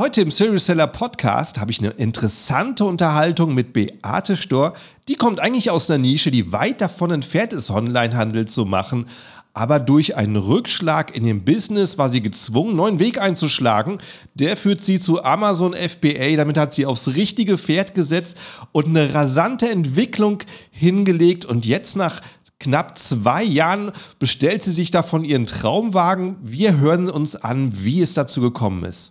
Heute im Serious Seller Podcast habe ich eine interessante Unterhaltung mit Beate Stor. Die kommt eigentlich aus einer Nische, die weit davon entfernt ist, Onlinehandel zu machen. Aber durch einen Rückschlag in dem Business war sie gezwungen, einen neuen Weg einzuschlagen. Der führt sie zu Amazon FBA. Damit hat sie aufs richtige Pferd gesetzt und eine rasante Entwicklung hingelegt. Und jetzt nach knapp zwei Jahren bestellt sie sich davon ihren Traumwagen. Wir hören uns an, wie es dazu gekommen ist.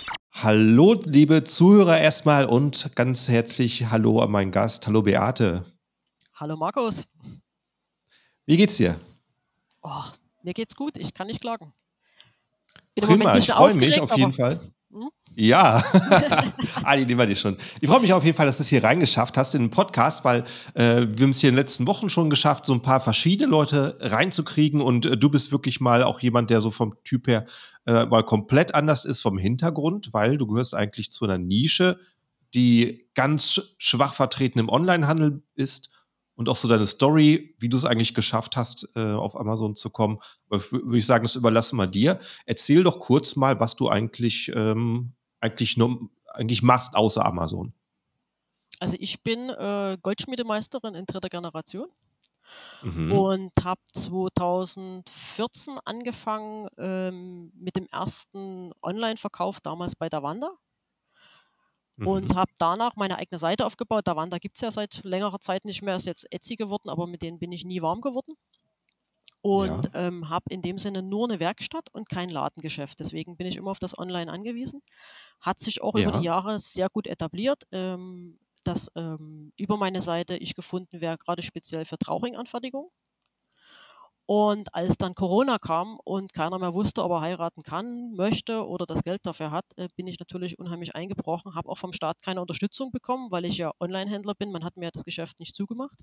Hallo, liebe Zuhörer erstmal und ganz herzlich Hallo an meinen Gast. Hallo, Beate. Hallo, Markus. Wie geht's dir? Oh, mir geht's gut, ich kann nicht klagen. Prima, ich freue mich auf jeden Fall. Hm? Ja, ah, die nehmen wir dir schon. Ich freue mich auf jeden Fall, dass du es hier reingeschafft hast in den Podcast, weil äh, wir haben es hier in den letzten Wochen schon geschafft, so ein paar verschiedene Leute reinzukriegen und äh, du bist wirklich mal auch jemand, der so vom Typ her äh, mal komplett anders ist vom Hintergrund, weil du gehörst eigentlich zu einer Nische, die ganz schwach vertreten im Onlinehandel ist und auch so deine Story, wie du es eigentlich geschafft hast, äh, auf Amazon zu kommen. Würde ich sagen, das überlassen wir dir. Erzähl doch kurz mal, was du eigentlich, ähm, eigentlich, nur, eigentlich machst außer Amazon. Also ich bin äh, Goldschmiedemeisterin in dritter Generation mhm. und habe 2014 angefangen ähm, mit dem ersten Online-Verkauf damals bei Davanda und mhm. habe danach meine eigene Seite aufgebaut. Davanda gibt es ja seit längerer Zeit nicht mehr, ist jetzt Etsy geworden, aber mit denen bin ich nie warm geworden. Und ja. ähm, habe in dem Sinne nur eine Werkstatt und kein Ladengeschäft. Deswegen bin ich immer auf das Online angewiesen. Hat sich auch ja. über die Jahre sehr gut etabliert, ähm, dass ähm, über meine Seite ich gefunden wäre, gerade speziell für Trauringanfertigung. Und als dann Corona kam und keiner mehr wusste, ob er heiraten kann, möchte oder das Geld dafür hat, äh, bin ich natürlich unheimlich eingebrochen, habe auch vom Staat keine Unterstützung bekommen, weil ich ja Online-Händler bin. Man hat mir das Geschäft nicht zugemacht.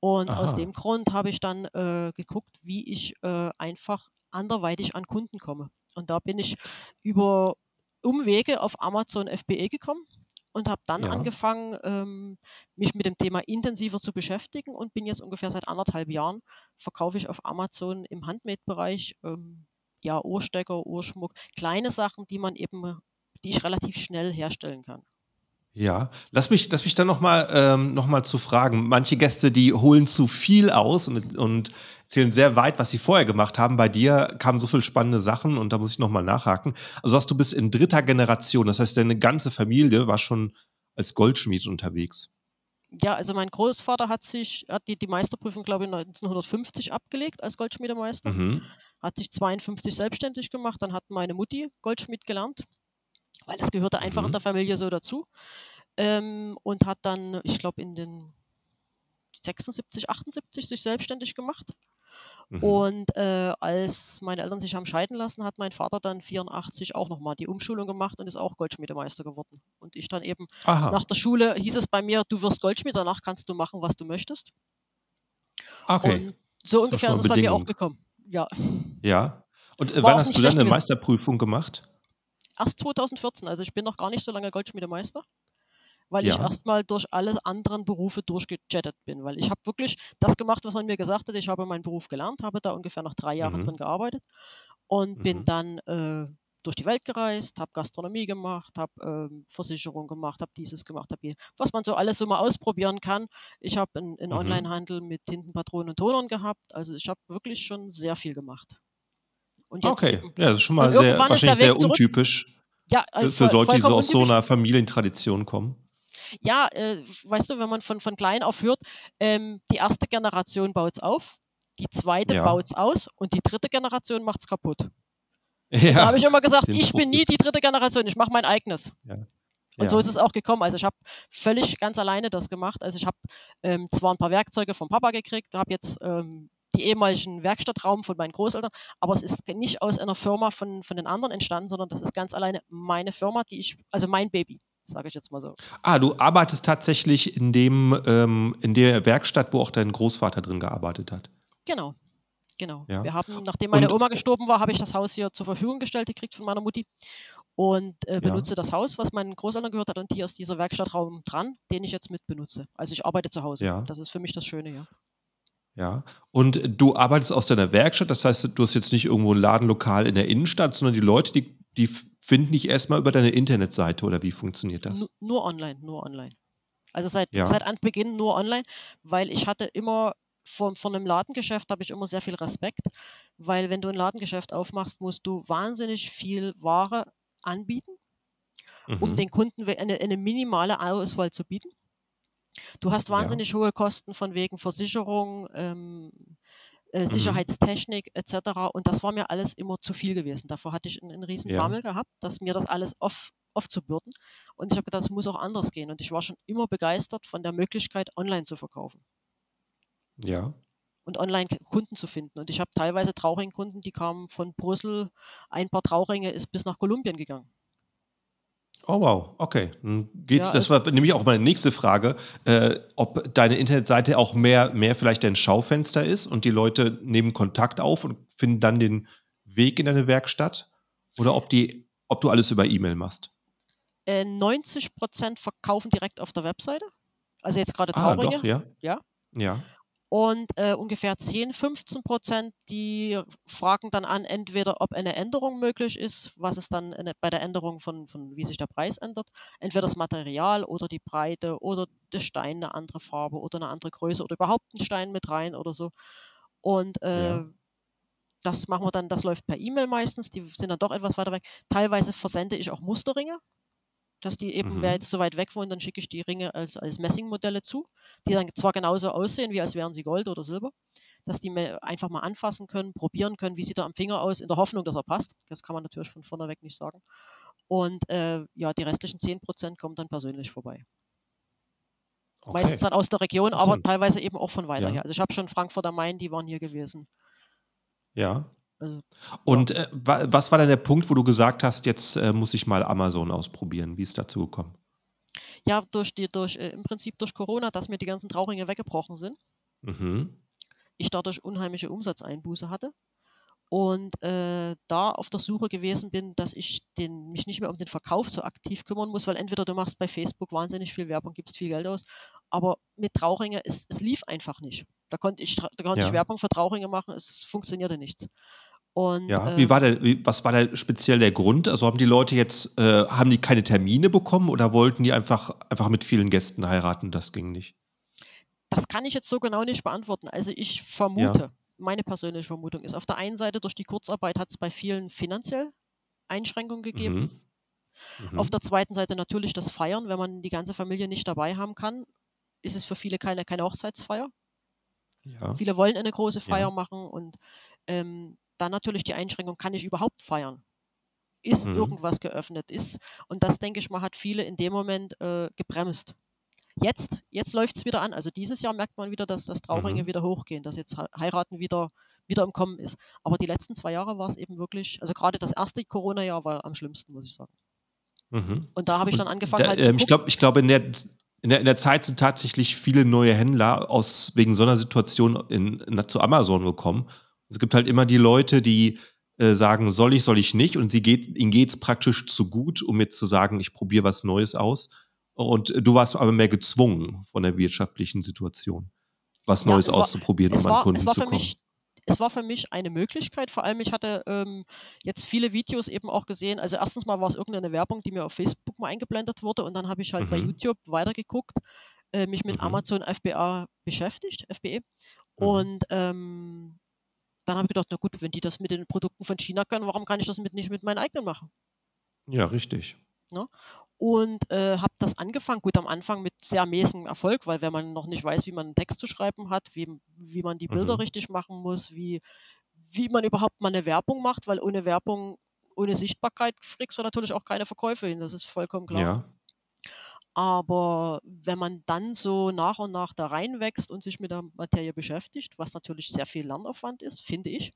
Und Aha. aus dem Grund habe ich dann äh, geguckt, wie ich äh, einfach anderweitig an Kunden komme. Und da bin ich über Umwege auf Amazon FBA gekommen und habe dann ja. angefangen, ähm, mich mit dem Thema intensiver zu beschäftigen und bin jetzt ungefähr seit anderthalb Jahren, verkaufe ich auf Amazon im Handmade-Bereich ähm, ja, Ohrstecker, Ohrschmuck, kleine Sachen, die man eben, die ich relativ schnell herstellen kann. Ja, lass mich, lass mich dann nochmal ähm, noch zu fragen. Manche Gäste, die holen zu viel aus und, und erzählen sehr weit, was sie vorher gemacht haben. Bei dir kamen so viele spannende Sachen und da muss ich nochmal nachhaken. Also sagst du bist in dritter Generation, das heißt, deine ganze Familie war schon als Goldschmied unterwegs. Ja, also mein Großvater hat sich, hat die, die Meisterprüfung, glaube ich, 1950 abgelegt als Goldschmiedemeister. Mhm. Hat sich 52 selbstständig gemacht, dann hat meine Mutti Goldschmied gelernt weil das gehörte einfach mhm. in der Familie so dazu. Ähm, und hat dann, ich glaube, in den 76, 78 sich selbstständig gemacht. Mhm. Und äh, als meine Eltern sich haben scheiden lassen, hat mein Vater dann 84 auch nochmal die Umschulung gemacht und ist auch Goldschmiedemeister geworden. Und ich dann eben Aha. nach der Schule hieß es bei mir, du wirst Goldschmied, danach kannst du machen, was du möchtest. Okay. Und so das ungefähr ist es bei mir auch gekommen. Ja. Ja. Und äh, wann hast du dann eine Meisterprüfung gemacht? Erst 2014. Also ich bin noch gar nicht so lange Goldschmiedemeister, weil ja. ich erstmal durch alle anderen Berufe durchgechattet bin. Weil ich habe wirklich das gemacht, was man mir gesagt hat. Ich habe meinen Beruf gelernt, habe da ungefähr noch drei Jahre mhm. drin gearbeitet und mhm. bin dann äh, durch die Welt gereist, habe Gastronomie gemacht, habe ähm, Versicherung gemacht, habe dieses gemacht, habe was man so alles so mal ausprobieren kann. Ich habe einen, einen mhm. Onlinehandel mit Tintenpatronen und Tonern gehabt. Also ich habe wirklich schon sehr viel gemacht. Okay, ja, das ist schon mal sehr, wahrscheinlich sehr untypisch ja, also für Leute, die so aus so einer Familientradition kommen. Ja, äh, weißt du, wenn man von, von klein auf hört, ähm, die erste Generation baut es auf, die zweite ja. baut es aus und die dritte Generation macht es kaputt. Ja, da habe ich immer gesagt, ich bin nie die dritte Generation, ich mache mein eigenes. Ja. Und ja. so ist es auch gekommen. Also ich habe völlig ganz alleine das gemacht. Also ich habe ähm, zwar ein paar Werkzeuge vom Papa gekriegt, habe jetzt ähm, die ehemaligen Werkstattraum von meinen Großeltern, aber es ist nicht aus einer Firma von, von den anderen entstanden, sondern das ist ganz alleine meine Firma, die ich, also mein Baby, sage ich jetzt mal so. Ah, du arbeitest tatsächlich in dem, ähm, in der Werkstatt, wo auch dein Großvater drin gearbeitet hat. Genau. Genau. Ja. Wir haben, nachdem meine und, Oma gestorben war, habe ich das Haus hier zur Verfügung gestellt, gekriegt von meiner Mutti und äh, benutze ja. das Haus, was meinen Großeltern gehört hat. Und hier ist dieser Werkstattraum dran, den ich jetzt mit benutze. Also ich arbeite zu Hause. Ja. Das ist für mich das Schöne, ja. Ja. Und du arbeitest aus deiner Werkstatt, das heißt, du hast jetzt nicht irgendwo ein Ladenlokal in der Innenstadt, sondern die Leute, die, die finden dich erstmal über deine Internetseite oder wie funktioniert das? N nur online, nur online. Also seit, ja. seit Anbeginn nur online, weil ich hatte immer von, von einem Ladengeschäft habe ich immer sehr viel Respekt, weil wenn du ein Ladengeschäft aufmachst, musst du wahnsinnig viel Ware anbieten, mhm. um den Kunden eine, eine minimale Auswahl zu bieten. Du hast wahnsinnig ja. hohe Kosten von wegen Versicherung, ähm, äh, mhm. Sicherheitstechnik etc. Und das war mir alles immer zu viel gewesen. Davor hatte ich einen, einen riesen ja. Bammel gehabt, dass mir das alles off, aufzubürden. Und ich habe gedacht, das muss auch anders gehen. Und ich war schon immer begeistert von der Möglichkeit, online zu verkaufen. Ja. Und online Kunden zu finden. Und ich habe teilweise Trauringkunden, die kamen von Brüssel, ein paar Trauringe ist bis nach Kolumbien gegangen. Oh wow, okay. geht's, ja, das war nämlich auch meine nächste Frage, äh, ob deine Internetseite auch mehr, mehr vielleicht dein Schaufenster ist und die Leute nehmen Kontakt auf und finden dann den Weg in deine Werkstatt oder ob, die, ob du alles über E-Mail machst. Äh, 90 Prozent verkaufen direkt auf der Webseite. Also jetzt gerade Trauringe. Ah, doch, ja. Ja. Ja. Und äh, ungefähr 10, 15 Prozent, die fragen dann an, entweder ob eine Änderung möglich ist, was es dann eine, bei der Änderung von, von, wie sich der Preis ändert, entweder das Material oder die Breite oder der Stein eine andere Farbe oder eine andere Größe oder überhaupt einen Stein mit rein oder so. Und äh, ja. das machen wir dann, das läuft per E-Mail meistens, die sind dann doch etwas weiter weg. Teilweise versende ich auch Musterringe, dass die eben, mhm. wer jetzt so weit weg wohnt, dann schicke ich die Ringe als, als Messingmodelle zu, die dann zwar genauso aussehen, wie als wären sie Gold oder Silber, dass die einfach mal anfassen können, probieren können, wie sieht er am Finger aus, in der Hoffnung, dass er passt. Das kann man natürlich von vorneweg nicht sagen. Und äh, ja, die restlichen 10% kommen dann persönlich vorbei. Okay. Meistens dann aus der Region, aber teilweise eben auch von weiter ja. her. Also ich habe schon Frankfurt am Main, die waren hier gewesen. Ja, also, und äh, was war dann der Punkt, wo du gesagt hast, jetzt äh, muss ich mal Amazon ausprobieren? Wie ist dazu gekommen? Ja, durch die, durch, äh, im Prinzip durch Corona, dass mir die ganzen Trauringe weggebrochen sind. Mhm. Ich dadurch unheimliche Umsatzeinbuße hatte. Und äh, da auf der Suche gewesen bin, dass ich den, mich nicht mehr um den Verkauf so aktiv kümmern muss, weil entweder du machst bei Facebook wahnsinnig viel Werbung, gibst viel Geld aus, aber mit Trauringe, es, es lief einfach nicht. Da konnte ich, da konnte ja. ich Werbung für Trauringe machen, es funktionierte nichts. Und, ja, wie ähm war der, wie, was war da speziell der Grund? Also haben die Leute jetzt, äh, haben die keine Termine bekommen oder wollten die einfach, einfach mit vielen Gästen heiraten? Das ging nicht. Das kann ich jetzt so genau nicht beantworten. Also ich vermute, ja. meine persönliche Vermutung ist, auf der einen Seite durch die Kurzarbeit hat es bei vielen finanziell Einschränkungen gegeben. Mhm. Mhm. Auf der zweiten Seite natürlich das Feiern. Wenn man die ganze Familie nicht dabei haben kann, ist es für viele keine, keine Hochzeitsfeier. Ja. Viele wollen eine große Feier ja. machen und ähm, dann natürlich die Einschränkung, kann ich überhaupt feiern? Ist mhm. irgendwas geöffnet? Ist, und das, denke ich mal, hat viele in dem Moment äh, gebremst. Jetzt, jetzt läuft es wieder an. Also dieses Jahr merkt man wieder, dass das Trauringe mhm. wieder hochgehen, dass jetzt Heiraten wieder, wieder im Kommen ist. Aber die letzten zwei Jahre war es eben wirklich, also gerade das erste Corona-Jahr war am schlimmsten, muss ich sagen. Mhm. Und da habe ich dann angefangen. Da, halt äh, ich glaube, ich glaub, in, der, in, der, in der Zeit sind tatsächlich viele neue Händler aus wegen so einer Situation in, in, zu Amazon gekommen es gibt halt immer die Leute, die äh, sagen, soll ich, soll ich nicht. Und sie geht, ihnen geht es praktisch zu gut, um jetzt zu sagen, ich probiere was Neues aus. Und du warst aber mehr gezwungen von der wirtschaftlichen Situation, was Neues ja, auszuprobieren, um an Kunden zu kommen. Mich, es war für mich eine Möglichkeit. Vor allem, ich hatte ähm, jetzt viele Videos eben auch gesehen. Also erstens mal war es irgendeine Werbung, die mir auf Facebook mal eingeblendet wurde. Und dann habe ich halt mhm. bei YouTube weitergeguckt, äh, mich mit mhm. Amazon FBA beschäftigt, FBE. Mhm. Und ähm, dann habe ich gedacht, na gut, wenn die das mit den Produkten von China können, warum kann ich das mit, nicht mit meinen eigenen machen? Ja, richtig. Ne? Und äh, habe das angefangen, gut am Anfang mit sehr mäßigem Erfolg, weil wenn man noch nicht weiß, wie man einen Text zu schreiben hat, wie, wie man die Bilder mhm. richtig machen muss, wie, wie man überhaupt mal eine Werbung macht, weil ohne Werbung, ohne Sichtbarkeit kriegst du natürlich auch keine Verkäufe hin, das ist vollkommen klar. Ja. Aber wenn man dann so nach und nach da reinwächst und sich mit der Materie beschäftigt, was natürlich sehr viel Lernaufwand ist, finde ich.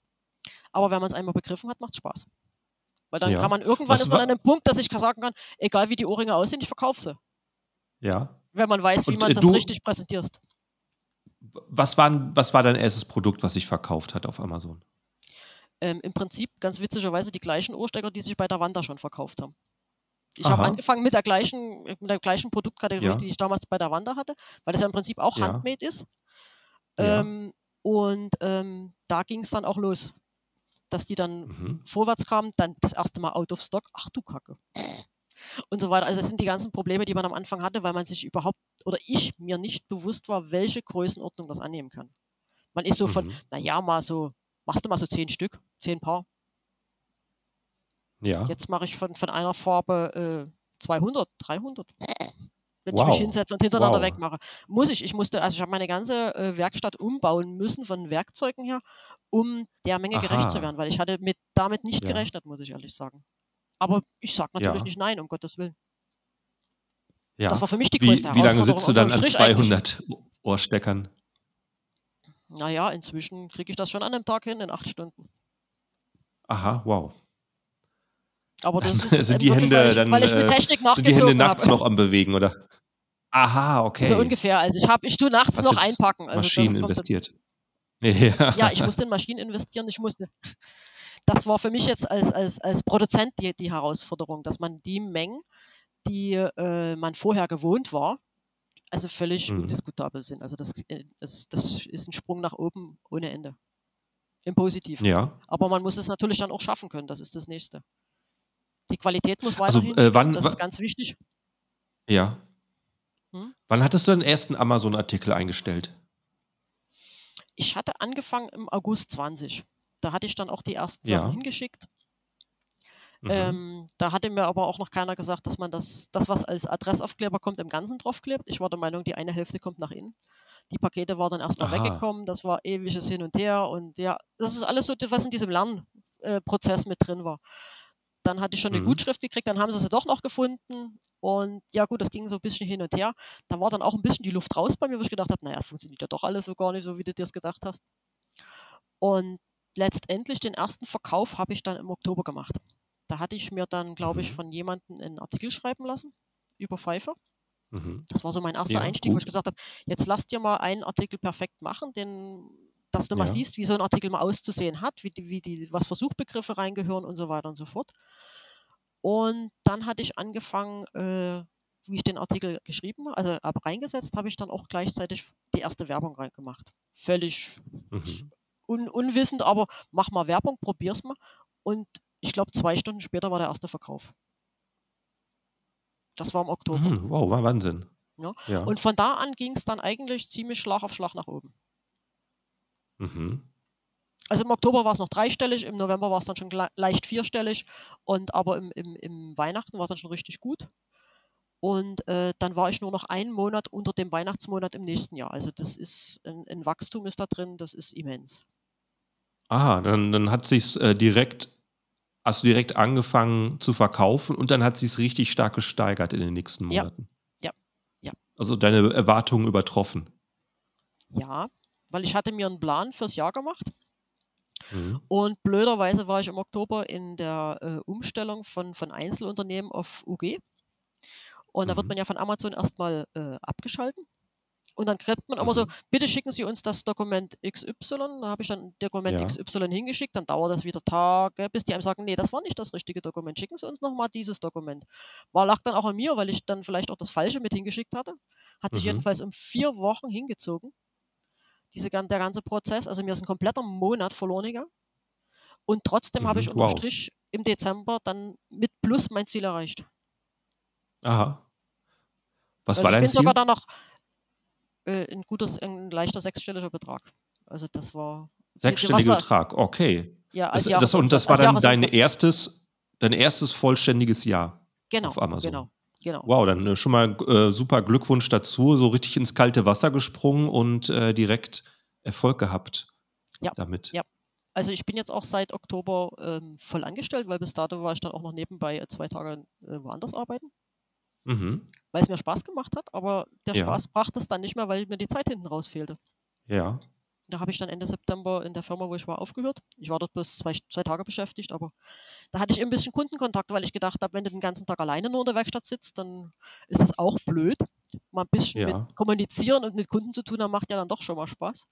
Aber wenn man es einmal begriffen hat, macht es Spaß. Weil dann ja. kann man irgendwann ist man an einem Punkt, dass ich sagen kann, egal wie die Ohrringe aussehen, ich verkaufe sie. Ja. Wenn man weiß, wie und, man äh, das richtig präsentiert. Was war, was war dein erstes Produkt, was sich verkauft hat auf Amazon? Ähm, Im Prinzip ganz witzigerweise die gleichen Ohrstecker, die sich bei der Wanda schon verkauft haben. Ich habe angefangen mit der gleichen, mit der gleichen Produktkategorie, ja. die ich damals bei der Wanda hatte, weil das ja im Prinzip auch ja. handmade ist. Ähm, und ähm, da ging es dann auch los, dass die dann mhm. vorwärts kamen, dann das erste Mal out of stock, ach du Kacke. Und so weiter. Also das sind die ganzen Probleme, die man am Anfang hatte, weil man sich überhaupt, oder ich mir nicht bewusst war, welche Größenordnung das annehmen kann. Man ist so von, mhm. naja, mal so, machst du mal so zehn Stück, zehn Paar, ja. Jetzt mache ich von, von einer Farbe äh, 200, 300. Wenn wow. ich mich hinsetze und hintereinander wow. wegmache. Muss ich. Ich musste, also ich habe meine ganze äh, Werkstatt umbauen müssen von Werkzeugen her, um der Menge Aha. gerecht zu werden, weil ich hatte mit, damit nicht ja. gerechnet, muss ich ehrlich sagen. Aber ich sage natürlich ja. nicht nein, um Gottes Willen. Ja. Das war für mich die größte wie, Wie lange sitzt du dann an 200 eigentlich. Ohrsteckern? Naja, inzwischen kriege ich das schon an einem Tag hin, in acht Stunden. Aha, wow. Aber das ist sind die Hände weil ich, dann weil ich mit äh, Technik sind die Hände nachts habe. noch am bewegen oder? Aha, okay. So ungefähr. Also ich habe, ich tue nachts Hast noch einpacken. Also Maschinen investiert. Ja. ja, ich musste in Maschinen investieren. Ich musste. Das war für mich jetzt als, als, als Produzent die, die Herausforderung, dass man die Mengen, die äh, man vorher gewohnt war, also völlig mhm. undiskutabel sind. Also das, äh, das, das ist ein Sprung nach oben ohne Ende. Im Positiven. Ja. Aber man muss es natürlich dann auch schaffen können. Das ist das Nächste. Die Qualität muss also, weiterhin also, äh, wann, das ist ganz wichtig. Ja. Hm? Wann hattest du den ersten Amazon-Artikel eingestellt? Ich hatte angefangen im August 20. Da hatte ich dann auch die ersten ja. Sachen hingeschickt. Mhm. Ähm, da hatte mir aber auch noch keiner gesagt, dass man das, das, was als Adressaufkleber kommt, im Ganzen draufklebt. Ich war der Meinung, die eine Hälfte kommt nach innen. Die Pakete waren dann erstmal Aha. weggekommen, das war ewiges Hin und Her und ja, das ist alles so, was in diesem Lernprozess mit drin war. Dann hatte ich schon eine mhm. Gutschrift gekriegt, dann haben sie sie doch noch gefunden. Und ja, gut, das ging so ein bisschen hin und her. Da war dann auch ein bisschen die Luft raus bei mir, wo ich gedacht habe, naja, es funktioniert ja doch alles so gar nicht so, wie du dir es gedacht hast. Und letztendlich den ersten Verkauf habe ich dann im Oktober gemacht. Da hatte ich mir dann, glaube ich, mhm. von jemandem einen Artikel schreiben lassen über Pfeife. Mhm. Das war so mein erster ja, Einstieg, gut. wo ich gesagt habe, jetzt lass dir mal einen Artikel perfekt machen, den dass du ja. mal siehst, wie so ein Artikel mal auszusehen hat, wie die, wie die, was für Suchbegriffe reingehören und so weiter und so fort. Und dann hatte ich angefangen, äh, wie ich den Artikel geschrieben habe, also ab reingesetzt, habe ich dann auch gleichzeitig die erste Werbung reingemacht. Völlig mhm. un unwissend, aber mach mal Werbung, probier's mal. Und ich glaube, zwei Stunden später war der erste Verkauf. Das war im Oktober. Mhm, wow, war Wahnsinn. Ja. ja. Und von da an ging es dann eigentlich ziemlich Schlag auf Schlag nach oben. Mhm. Also im Oktober war es noch dreistellig, im November war es dann schon leicht vierstellig und aber im, im, im Weihnachten war es dann schon richtig gut. Und äh, dann war ich nur noch einen Monat unter dem Weihnachtsmonat im nächsten Jahr. Also das ist ein, ein Wachstum ist da drin, das ist immens. Aha, dann, dann hat sich äh, direkt, hast du direkt angefangen zu verkaufen und dann hat sich richtig stark gesteigert in den nächsten Monaten. Ja, ja. ja. Also deine Erwartungen übertroffen. Ja, weil ich hatte mir einen Plan fürs Jahr gemacht. Mhm. Und blöderweise war ich im Oktober in der äh, Umstellung von, von Einzelunternehmen auf UG. Und mhm. da wird mhm. man ja von Amazon erstmal äh, abgeschalten. Und dann kriegt man mhm. immer so, mhm. bitte schicken Sie uns das Dokument XY. Da habe ich dann Dokument ja. XY hingeschickt, dann dauert das wieder Tage, bis die einem sagen, nee, das war nicht das richtige Dokument. Schicken Sie uns nochmal dieses Dokument. War lag dann auch an mir, weil ich dann vielleicht auch das Falsche mit hingeschickt hatte. Hat sich mhm. jedenfalls um vier Wochen hingezogen diese, der ganze Prozess. Also mir ist ein kompletter Monat verloren gegangen. Und trotzdem mhm, habe ich unterm wow. Strich im Dezember dann mit Plus mein Ziel erreicht. Aha. Was also war dein Ziel? Ich bin sogar dann noch äh, ein gutes, ein leichter sechsstelliger Betrag. Also das war. Sechsstelliger Betrag, okay. Ja, das, das, und das war dann dein erstes, dein erstes vollständiges Jahr genau, auf Amazon. Genau, Genau. Wow, dann äh, schon mal äh, super Glückwunsch dazu. So richtig ins kalte Wasser gesprungen und äh, direkt Erfolg gehabt ja. damit. Ja. Also ich bin jetzt auch seit Oktober ähm, voll angestellt, weil bis dato war ich dann auch noch nebenbei äh, zwei Tage äh, woanders arbeiten. Mhm. weil es mir Spaß gemacht hat, aber der Ja. Spaß brachte es dann nicht mehr, weil mir die Zeit hinten raus fehlte. Ja. Da habe ich dann Ende September in der Firma, wo ich war, aufgehört. Ich war dort bloß zwei, zwei Tage beschäftigt, aber da hatte ich ein bisschen Kundenkontakt, weil ich gedacht habe, wenn du den ganzen Tag alleine nur in der Werkstatt sitzt, dann ist das auch blöd. Mal ein bisschen Ja. mit kommunizieren und mit Kunden zu tun haben, macht ja dann doch schon mal Spaß.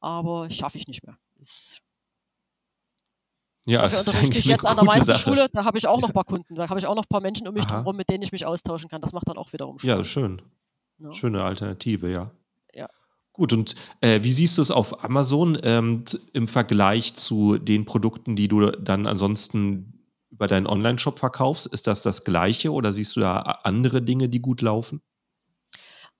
Aber schaffe ich nicht mehr. Ist, Ja, dafür das ist eigentlich ich jetzt an der. Meisterschule, da habe ich auch noch ein paar Kunden, da habe ich auch noch ein paar Menschen um mich herum, mit denen ich mich austauschen kann. Das macht dann auch wiederum Ja, Spaß. schön. Ne? Schöne Alternative, ja. Ja. Gut, und äh, wie siehst du es auf Amazon ähm, im Vergleich zu den Produkten, die du dann ansonsten über deinen Online-Shop verkaufst? Ist das das Gleiche oder siehst du da andere Dinge, die gut laufen?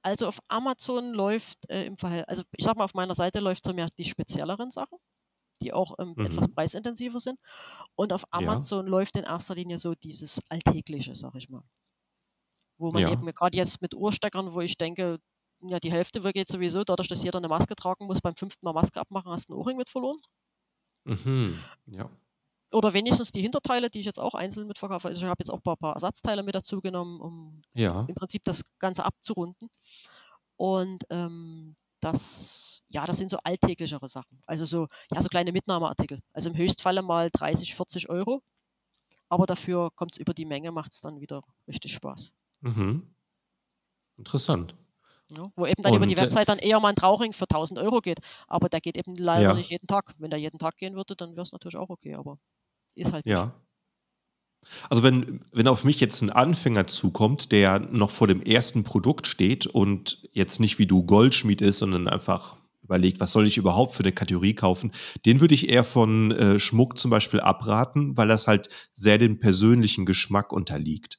Also auf Amazon läuft äh, im Verhältnis, also ich sag mal, auf meiner Seite läuft so mehr die spezielleren Sachen, die auch ähm, etwas Mhm. preisintensiver sind. Und auf Ja, Amazon läuft in erster Linie so dieses Alltägliche, sag ich mal. Wo man ja, eben gerade jetzt mit Ohrsteckern, wo ich denke, ja, die Hälfte geht sowieso, dadurch, dass jeder eine Maske tragen muss, beim fünften Mal Maske abmachen, hast du einen Ohrring mit verloren. mhm. ja, Oder wenigstens die Hinterteile, die ich jetzt auch einzeln mitverkaufe. Also ich habe jetzt auch ein paar, paar Ersatzteile mit dazu genommen, um ja, im Prinzip das Ganze abzurunden. Und ähm, das, ja, das sind so alltäglichere Sachen. Also so, ja, so kleine Mitnahmeartikel. Also im Höchstfalle mal 30, 40 Euro. Aber dafür kommt es über die Menge, macht es dann wieder richtig Spaß. mhm. Interessant. Ja, wo eben dann über die Und äh, Website dann eher mal ein Trauring für 1000 Euro geht. Aber der geht eben leider ja, nicht jeden Tag. Wenn der jeden Tag gehen würde, dann wäre es natürlich auch okay. Aber ist halt nicht. ja. Also wenn, wenn auf mich jetzt ein Anfänger zukommt, der noch vor dem ersten Produkt steht und jetzt nicht wie du Goldschmied ist, sondern einfach überlegt, was soll ich überhaupt für eine Kategorie kaufen, den würde ich eher von äh, Schmuck zum Beispiel abraten, weil das halt sehr dem persönlichen Geschmack unterliegt.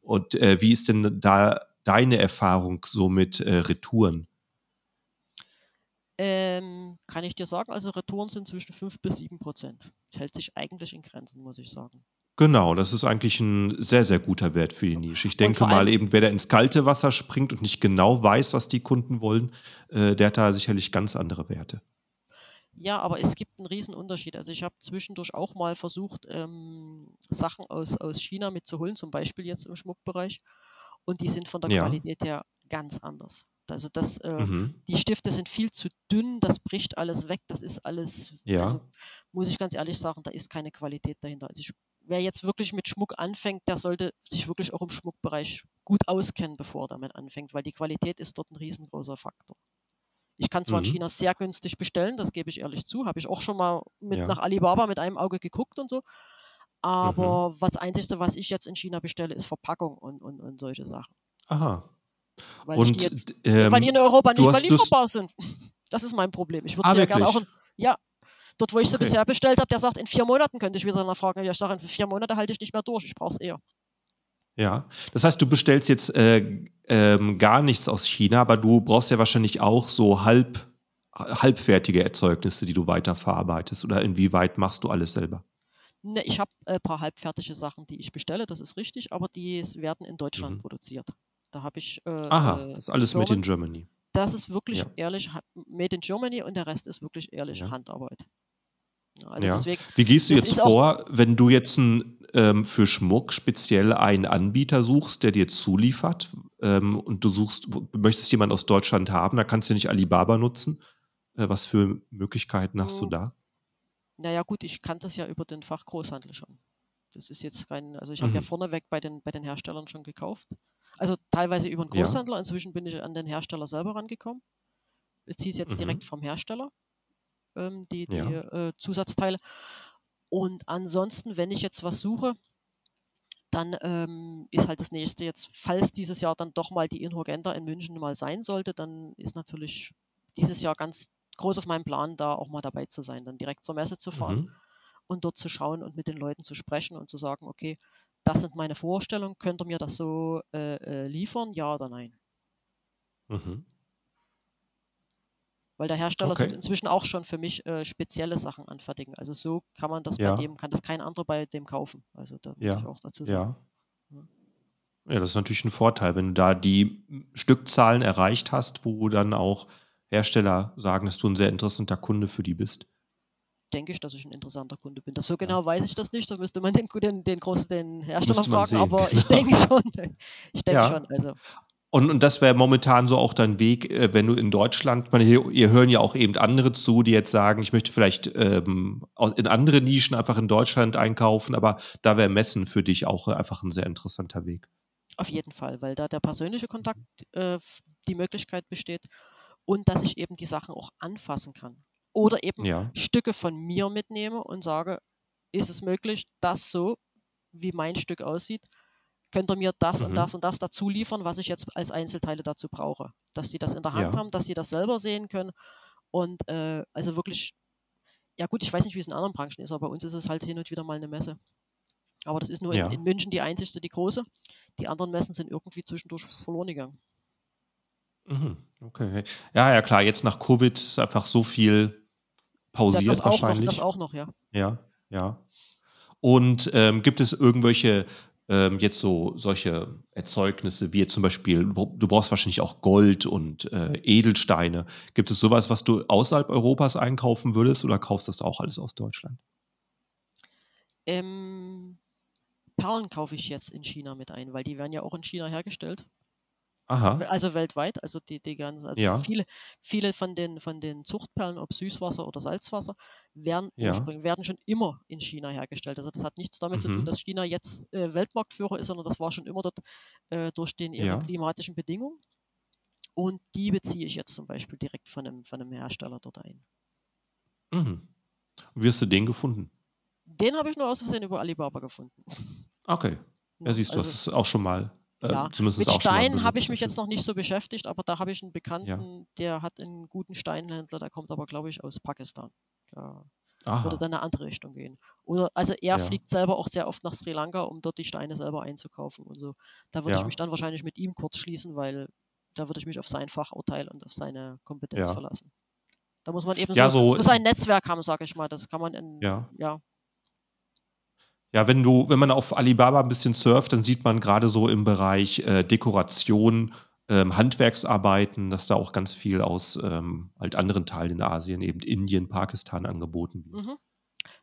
Und äh, wie ist denn da deine Erfahrung so mit äh, Retouren? Ähm, kann ich dir sagen, also Retouren sind zwischen 5 bis 7 Prozent. Das hält sich eigentlich in Grenzen, muss ich sagen. Genau, das ist eigentlich ein sehr, sehr guter Wert für die Nische. Ich denke mal eben, wer da ins kalte Wasser springt und nicht genau weiß, was die Kunden wollen, äh, der hat da sicherlich ganz andere Werte. ja, aber es gibt einen riesen Unterschied. Also ich habe zwischendurch auch mal versucht, ähm, Sachen aus, aus China mitzuholen, zum Beispiel jetzt im Schmuckbereich. Und die sind von der Ja. Qualität her ganz anders. Also das, äh, Mhm. die Stifte sind viel zu dünn, das bricht alles weg, das ist alles, also Ja. muss ich ganz ehrlich sagen, da ist keine Qualität dahinter. Also ich, wer jetzt wirklich mit Schmuck anfängt, der sollte sich wirklich auch im Schmuckbereich gut auskennen, bevor er damit anfängt, weil die Qualität ist dort ein riesengroßer Faktor. Ich kann zwar in Mhm. China sehr günstig bestellen, das gebe ich ehrlich zu, habe ich auch schon mal mit Ja. nach Alibaba mit einem Auge geguckt und so. Mhm. Aber was Einzige, was ich jetzt in China bestelle, ist Verpackung und, und, und solche Sachen. Aha. Weil die Und jetzt, d- weil die in ähm, Europa nicht das. lieferbar sind. Das ist mein Problem. Ich würde Ah, sie ja gerne auch in, ja, dort, wo ich sie Okay. bisher bestellt habe, der sagt, in vier Monaten könnte ich wieder nachfragen. Ja, ich sage, in vier Monate halte ich nicht mehr durch, ich brauche es eher. Ja. Das heißt, du bestellst jetzt äh, ähm, gar nichts aus China, aber du brauchst ja wahrscheinlich auch so halb, halbfertige Erzeugnisse, die du weiterverarbeitest. Oder inwieweit machst du alles selber? Ne, ich habe ein paar halbfertige Sachen, die ich bestelle, das ist richtig, aber die werden in Deutschland Mhm. produziert. Da habe ich äh, Aha, äh, das ist alles made in Firmen. Germany. Das ist wirklich Ja. ehrlich made in Germany und der Rest ist wirklich ehrlich Ja. Handarbeit. Also Ja. deswegen, Wie gehst du jetzt vor, wenn du jetzt ein, ähm, für Schmuck speziell einen Anbieter suchst, der dir zuliefert ähm, und du suchst, möchtest jemanden aus Deutschland haben, da kannst du nicht Alibaba nutzen. Äh, was für Möglichkeiten hast du hm, da? Naja gut, ich kann das ja über den Fachgroßhandel schon. Das ist jetzt kein, also ich habe ja Mhm. vorneweg bei den, bei den Herstellern schon gekauft. Also teilweise über einen Ja. Großhändler, inzwischen bin ich an den Hersteller selber rangekommen. Beziehe es jetzt direkt Mhm. vom Hersteller, ähm, die, die Ja. äh, Zusatzteile. Und ansonsten, wenn ich jetzt was suche, dann ähm, ist halt das nächste jetzt, falls dieses Jahr dann doch mal die Inhorgenta in München mal sein sollte, dann ist natürlich dieses Jahr ganz groß auf meinem Plan, da auch mal dabei zu sein, dann direkt zur Messe zu fahren Mhm. und dort zu schauen und mit den Leuten zu sprechen und zu sagen, okay, das sind meine Vorstellungen, könnt ihr mir das so äh, äh, liefern, ja oder nein? Mhm. Weil der Hersteller Okay. inzwischen auch schon für mich äh, spezielle Sachen anfertigen. Also so kann man das bei Ja. dem, kann das kein anderer bei dem kaufen. Also da muss ich Ja. auch dazu sagen. Ja. Ja. Ja, das ist natürlich ein Vorteil, wenn du da die Stückzahlen erreicht hast, wo dann auch Hersteller sagen, dass du ein sehr interessanter Kunde für die bist. denke ich, dass ich ein interessanter Kunde bin. Das so genau ja. weiß ich das nicht. Da müsste man den, den, den großen den Hersteller fragen, sehen, aber genau. ich denke schon. Ich denke ja. schon. Also. Und, und das wäre momentan so auch dein Weg, äh, wenn du in Deutschland, meine, hier, ihr hören ja auch eben andere zu, die jetzt sagen, ich möchte vielleicht ähm, in andere Nischen einfach in Deutschland einkaufen, aber da wäre Messen für dich auch einfach ein sehr interessanter Weg. Auf jeden Fall, weil da der persönliche Kontakt äh, die Möglichkeit besteht und dass ich eben die Sachen auch anfassen kann. Oder eben ja. Stücke von mir mitnehme und sage, ist es möglich, dass so, wie mein Stück aussieht, könnt ihr mir das mhm. und das und das dazu liefern, was ich jetzt als Einzelteile dazu brauche. Dass sie das in der Hand ja. haben, dass sie das selber sehen können. Und äh, also wirklich, ja gut, ich weiß nicht, wie es in anderen Branchen ist, aber bei uns ist es halt hin und wieder mal eine Messe. Aber das ist nur ja. in, in, München die einzigste, die große. Die anderen Messen sind irgendwie zwischendurch verloren gegangen. Mhm. Okay. Ja, ja, klar, jetzt nach Covid ist einfach so viel pausiert ja, wahrscheinlich. Auch noch, das auch noch, ja. Ja, ja. Und ähm, gibt es irgendwelche ähm, jetzt so solche Erzeugnisse wie zum Beispiel, du brauchst wahrscheinlich auch Gold und äh, Edelsteine. Gibt es sowas, was du außerhalb Europas einkaufen würdest oder kaufst du das auch alles aus Deutschland? Ähm, Perlen kaufe ich jetzt in China mit ein, weil die werden ja auch in China hergestellt. Aha. Also weltweit, also die, die ganzen, also ja. viele, viele von den, von den Zuchtperlen, ob Süßwasser oder Salzwasser, werden, ja. werden schon immer in China hergestellt. Also das hat nichts damit mhm. zu tun, mhm. dass China jetzt äh, Weltmarktführer ist, sondern das war schon immer dort äh, durch den ja. klimatischen Bedingungen. Und die beziehe ich jetzt zum Beispiel direkt von einem, von einem Hersteller dort ein. Mhm. Wie hast du den gefunden? Den habe ich nur aus Versehen über Alibaba gefunden. Okay. Ja, siehst du, also, das ist auch schon mal ja. Äh, Mit Steinen habe ich mich jetzt noch nicht so beschäftigt, aber da habe ich einen Bekannten, ja. der hat einen guten Steinhändler, der kommt aber, glaube ich, aus Pakistan. Da würde dann eine andere Richtung gehen. Oder also er ja. fliegt selber auch sehr oft nach Sri Lanka, um dort die Steine selber einzukaufen und so. Da würde ja. ich mich dann wahrscheinlich mit ihm kurz schließen, weil da würde ich mich auf sein Fachurteil und auf seine Kompetenz verlassen. Da muss man eben so, so, so sein Netzwerk haben, sage ich mal. Das kann man in, ja. Ja wenn du, wenn man auf Alibaba ein bisschen surft, dann sieht man gerade so im Bereich äh, Dekoration, ähm, Handwerksarbeiten, dass da auch ganz viel aus ähm, halt anderen Teilen in Asien, eben Indien, Pakistan angeboten wird. Mhm.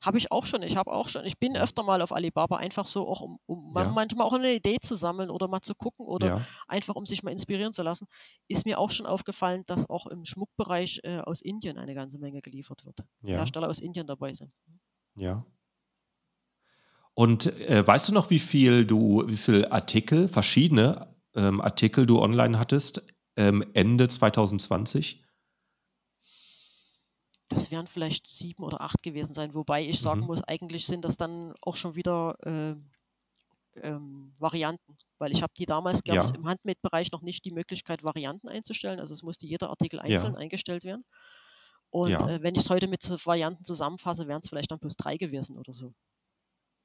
Habe ich auch schon. Ich habe auch schon. Ich bin öfter mal auf Alibaba einfach so auch, um, um ja. manchmal auch eine Idee zu sammeln oder mal zu gucken oder ja. einfach um sich mal inspirieren zu lassen. Ist mir auch schon aufgefallen, dass auch im Schmuckbereich äh, aus Indien eine ganze Menge geliefert wird. Ja. Hersteller aus Indien dabei sind. Ja. Und äh, weißt du noch, wie viel du, wie viel Artikel, verschiedene ähm, Artikel du online hattest ähm, Ende 2020? Das werden vielleicht sieben oder acht gewesen sein, wobei ich sagen mhm. muss, eigentlich sind das dann auch schon wieder äh, ähm, Varianten, weil ich habe die damals gab es ja. im Handmade-Bereich noch nicht die Möglichkeit, Varianten einzustellen. Also es musste jeder Artikel einzeln ja. eingestellt werden. Und ja. äh, wenn ich es heute mit Varianten zusammenfasse, wären es vielleicht dann plus drei gewesen oder so.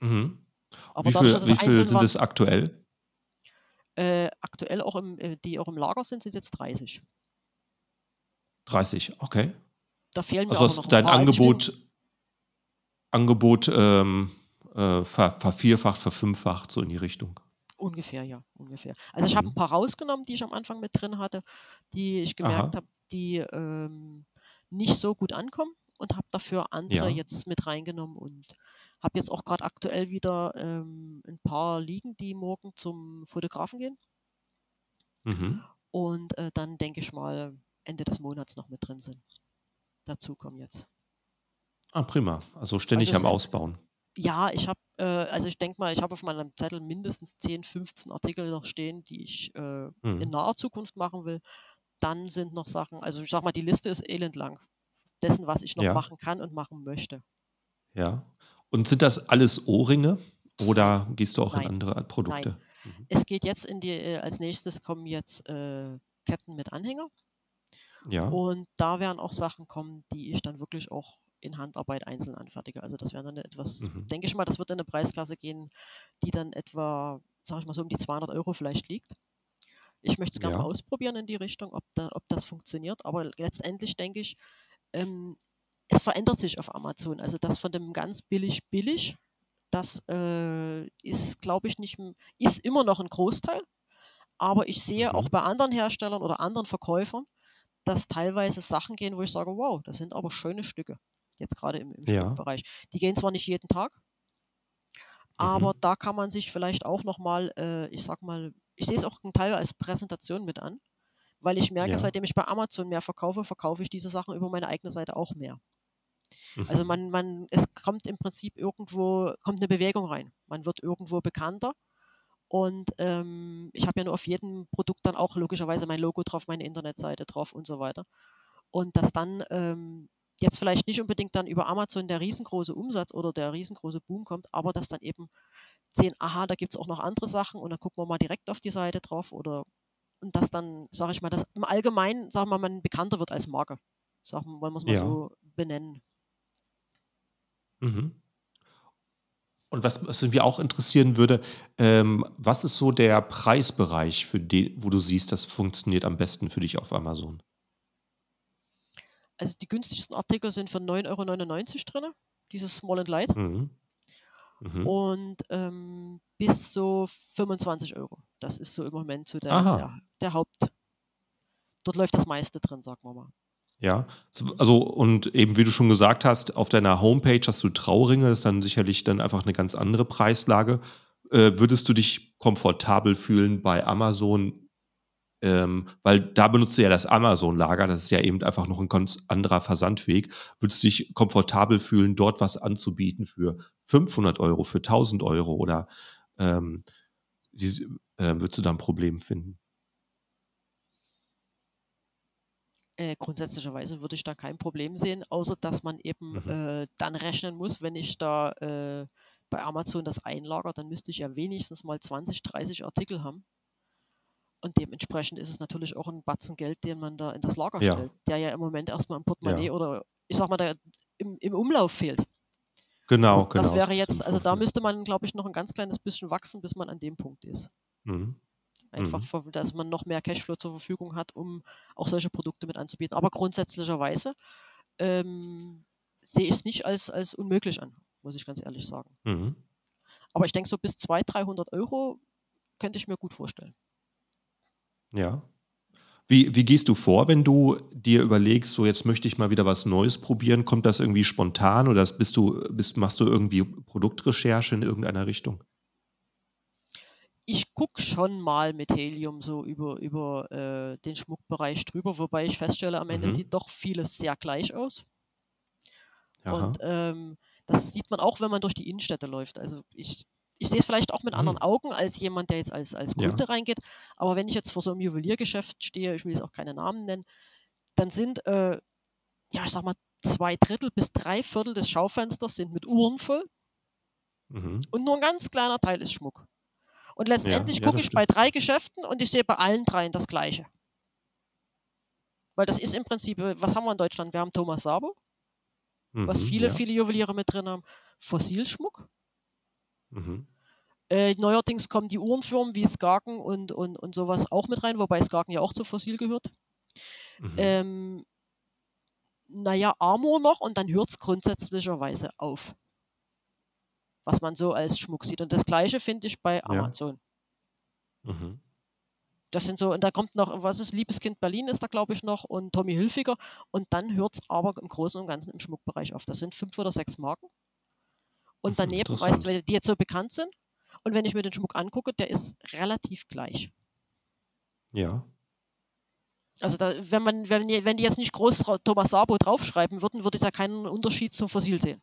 Mhm. Wie viel, wie viel sind es aktuell? Äh, aktuell auch im, äh, die auch im Lager sind, sind jetzt 30. 30, okay. Da fehlen mir also noch dein Angebot, Angebot ähm, äh, ver, vervierfacht, verfünffacht, so in die Richtung. Ungefähr, ja, ungefähr. Also ich habe mhm. ein paar rausgenommen, die ich am Anfang mit drin hatte, die ich gemerkt habe, die ähm, nicht so gut ankommen und habe dafür andere ja. jetzt mit reingenommen und habe jetzt auch gerade aktuell wieder ähm, ein paar liegen, die morgen zum Fotografen gehen. Mhm. Und äh, dann denke ich mal Ende des Monats noch mit drin sind. Dazu kommen jetzt. Ah, prima. Also ständig also am Ausbauen. Ja, ich habe, äh, also ich denke mal, ich habe auf meinem Zettel mindestens 10, 15 Artikel noch stehen, die ich äh, mhm. in naher Zukunft machen will. Dann sind noch Sachen, also ich sag mal, die Liste ist elendlang dessen, was ich noch ja. machen kann und machen möchte. Ja. Und sind das alles Ohrringe oder gehst du auch Nein. in andere Produkte? Nein. Mhm. Es geht jetzt in die, äh, als nächstes kommen jetzt äh, Ketten mit Anhänger. Ja. Und da werden auch Sachen kommen, die ich dann wirklich auch in Handarbeit einzeln anfertige. Also das wäre dann etwas, mhm. denke ich mal, das wird in eine Preisklasse gehen, die dann etwa, sage ich mal so, um die 200 Euro vielleicht liegt. Ich möchte es gerne ja. mal ausprobieren in die Richtung, ob, da, ob das funktioniert. Aber letztendlich denke ich, ähm, es verändert sich auf Amazon. Also das von dem ganz billig billig, das äh, ist, glaube ich, nicht, ist immer noch ein Großteil. Aber ich sehe mhm. auch bei anderen Herstellern oder anderen Verkäufern, dass teilweise Sachen gehen, wo ich sage, wow, das sind aber schöne Stücke. jetzt gerade im, im ja. Bereich. Die gehen zwar nicht jeden Tag, aber mhm. da kann man sich vielleicht auch nochmal, äh, ich sag mal, ich sehe es auch einen Teil als Präsentation mit an, weil ich merke, ja. seitdem ich bei Amazon mehr verkaufe, verkaufe ich diese Sachen über meine eigene Seite auch mehr. Also mhm. man, man, es kommt im Prinzip irgendwo, kommt eine Bewegung rein. Man wird irgendwo bekannter. Und ähm, ich habe ja nur auf jedem Produkt dann auch logischerweise mein Logo drauf, meine Internetseite drauf und so weiter. Und dass dann ähm, jetzt vielleicht nicht unbedingt dann über Amazon der riesengroße Umsatz oder der riesengroße Boom kommt, aber dass dann eben sehen, aha, da gibt es auch noch andere Sachen und dann gucken wir mal direkt auf die Seite drauf oder und dass dann, sage ich mal, dass im Allgemeinen, sagen wir mal, man bekannter wird als Marke. Sagen wir, wollen wir es mal ja. so benennen. Mhm. Und was, was mich auch interessieren würde, ähm, was ist so der Preisbereich, für den, wo du siehst, das funktioniert am besten für dich auf Amazon? Also die günstigsten Artikel sind für 9,99 Euro drin, dieses Small and Light. Mhm. Mhm. Und ähm, bis so 25 Euro. Das ist so im Moment so der, der, der Haupt. Dort läuft das meiste drin, sagen wir mal. Ja, also und eben wie du schon gesagt hast, auf deiner Homepage hast du Trauringe, das ist dann sicherlich dann einfach eine ganz andere Preislage. Äh, würdest du dich komfortabel fühlen bei Amazon, ähm, weil da benutzt du ja das Amazon-Lager, das ist ja eben einfach noch ein ganz anderer Versandweg. Würdest du dich komfortabel fühlen, dort was anzubieten für 500 Euro, für 1000 Euro oder ähm, sie, äh, würdest du da ein Problem finden? Äh, grundsätzlicherweise würde ich da kein Problem sehen, außer dass man eben mhm. äh, dann rechnen muss, wenn ich da äh, bei Amazon das einlager, dann müsste ich ja wenigstens mal 20, 30 Artikel haben. Und dementsprechend ist es natürlich auch ein Batzen Geld, den man da in das Lager ja. stellt, der ja im Moment erstmal im Portemonnaie ja. oder ich sag mal, der im, im Umlauf fehlt. Genau, das, genau. Das wäre jetzt, also da müsste man, glaube ich, noch ein ganz kleines bisschen wachsen, bis man an dem Punkt ist. Mhm. Einfach, mhm. dass man noch mehr Cashflow zur Verfügung hat, um auch solche Produkte mit anzubieten. Aber grundsätzlicherweise ähm, sehe ich es nicht als, als unmöglich an, muss ich ganz ehrlich sagen. Mhm. Aber ich denke, so bis 200, 300 Euro könnte ich mir gut vorstellen. Ja. Wie, wie gehst du vor, wenn du dir überlegst, so jetzt möchte ich mal wieder was Neues probieren? Kommt das irgendwie spontan oder bist du, bist, machst du irgendwie Produktrecherche in irgendeiner Richtung? Ich gucke schon mal mit Helium so über, über äh, den Schmuckbereich drüber, wobei ich feststelle, am Ende mhm. sieht doch vieles sehr gleich aus. Aha. Und ähm, das sieht man auch, wenn man durch die Innenstädte läuft. Also ich, ich sehe es vielleicht auch mit mhm. anderen Augen als jemand, der jetzt als, als Kunde ja. reingeht. Aber wenn ich jetzt vor so einem Juweliergeschäft stehe, ich will jetzt auch keine Namen nennen, dann sind, äh, ja, ich sag mal, zwei Drittel bis drei Viertel des Schaufensters sind mit Uhren voll. Mhm. Und nur ein ganz kleiner Teil ist Schmuck. Und letztendlich ja, ja, gucke ich stimmt. bei drei Geschäften und ich sehe bei allen dreien das Gleiche. Weil das ist im Prinzip, äh, was haben wir in Deutschland? Wir haben Thomas Sabo, mhm, was viele, ja. viele Juweliere mit drin haben. Fossilschmuck. Mhm. Äh, neuerdings kommen die Uhrenfirmen wie Skagen und, und, und sowas auch mit rein, wobei Skagen ja auch zu Fossil gehört. Mhm. Ähm, naja, Amor noch und dann hört es grundsätzlicherweise auf was man so als Schmuck sieht. Und das gleiche finde ich bei Amazon. Ja. Mhm. Das sind so, und da kommt noch, was ist, Liebeskind Berlin ist da, glaube ich, noch und Tommy Hilfiger. Und dann hört es aber im Großen und Ganzen im Schmuckbereich auf. Das sind fünf oder sechs Marken. Und daneben, weißt du, die jetzt so bekannt sind. Und wenn ich mir den Schmuck angucke, der ist relativ gleich. Ja. Also da, wenn man, wenn, wenn die jetzt nicht groß Thomas Sabo draufschreiben würden, würde ich ja keinen Unterschied zum Fossil sehen.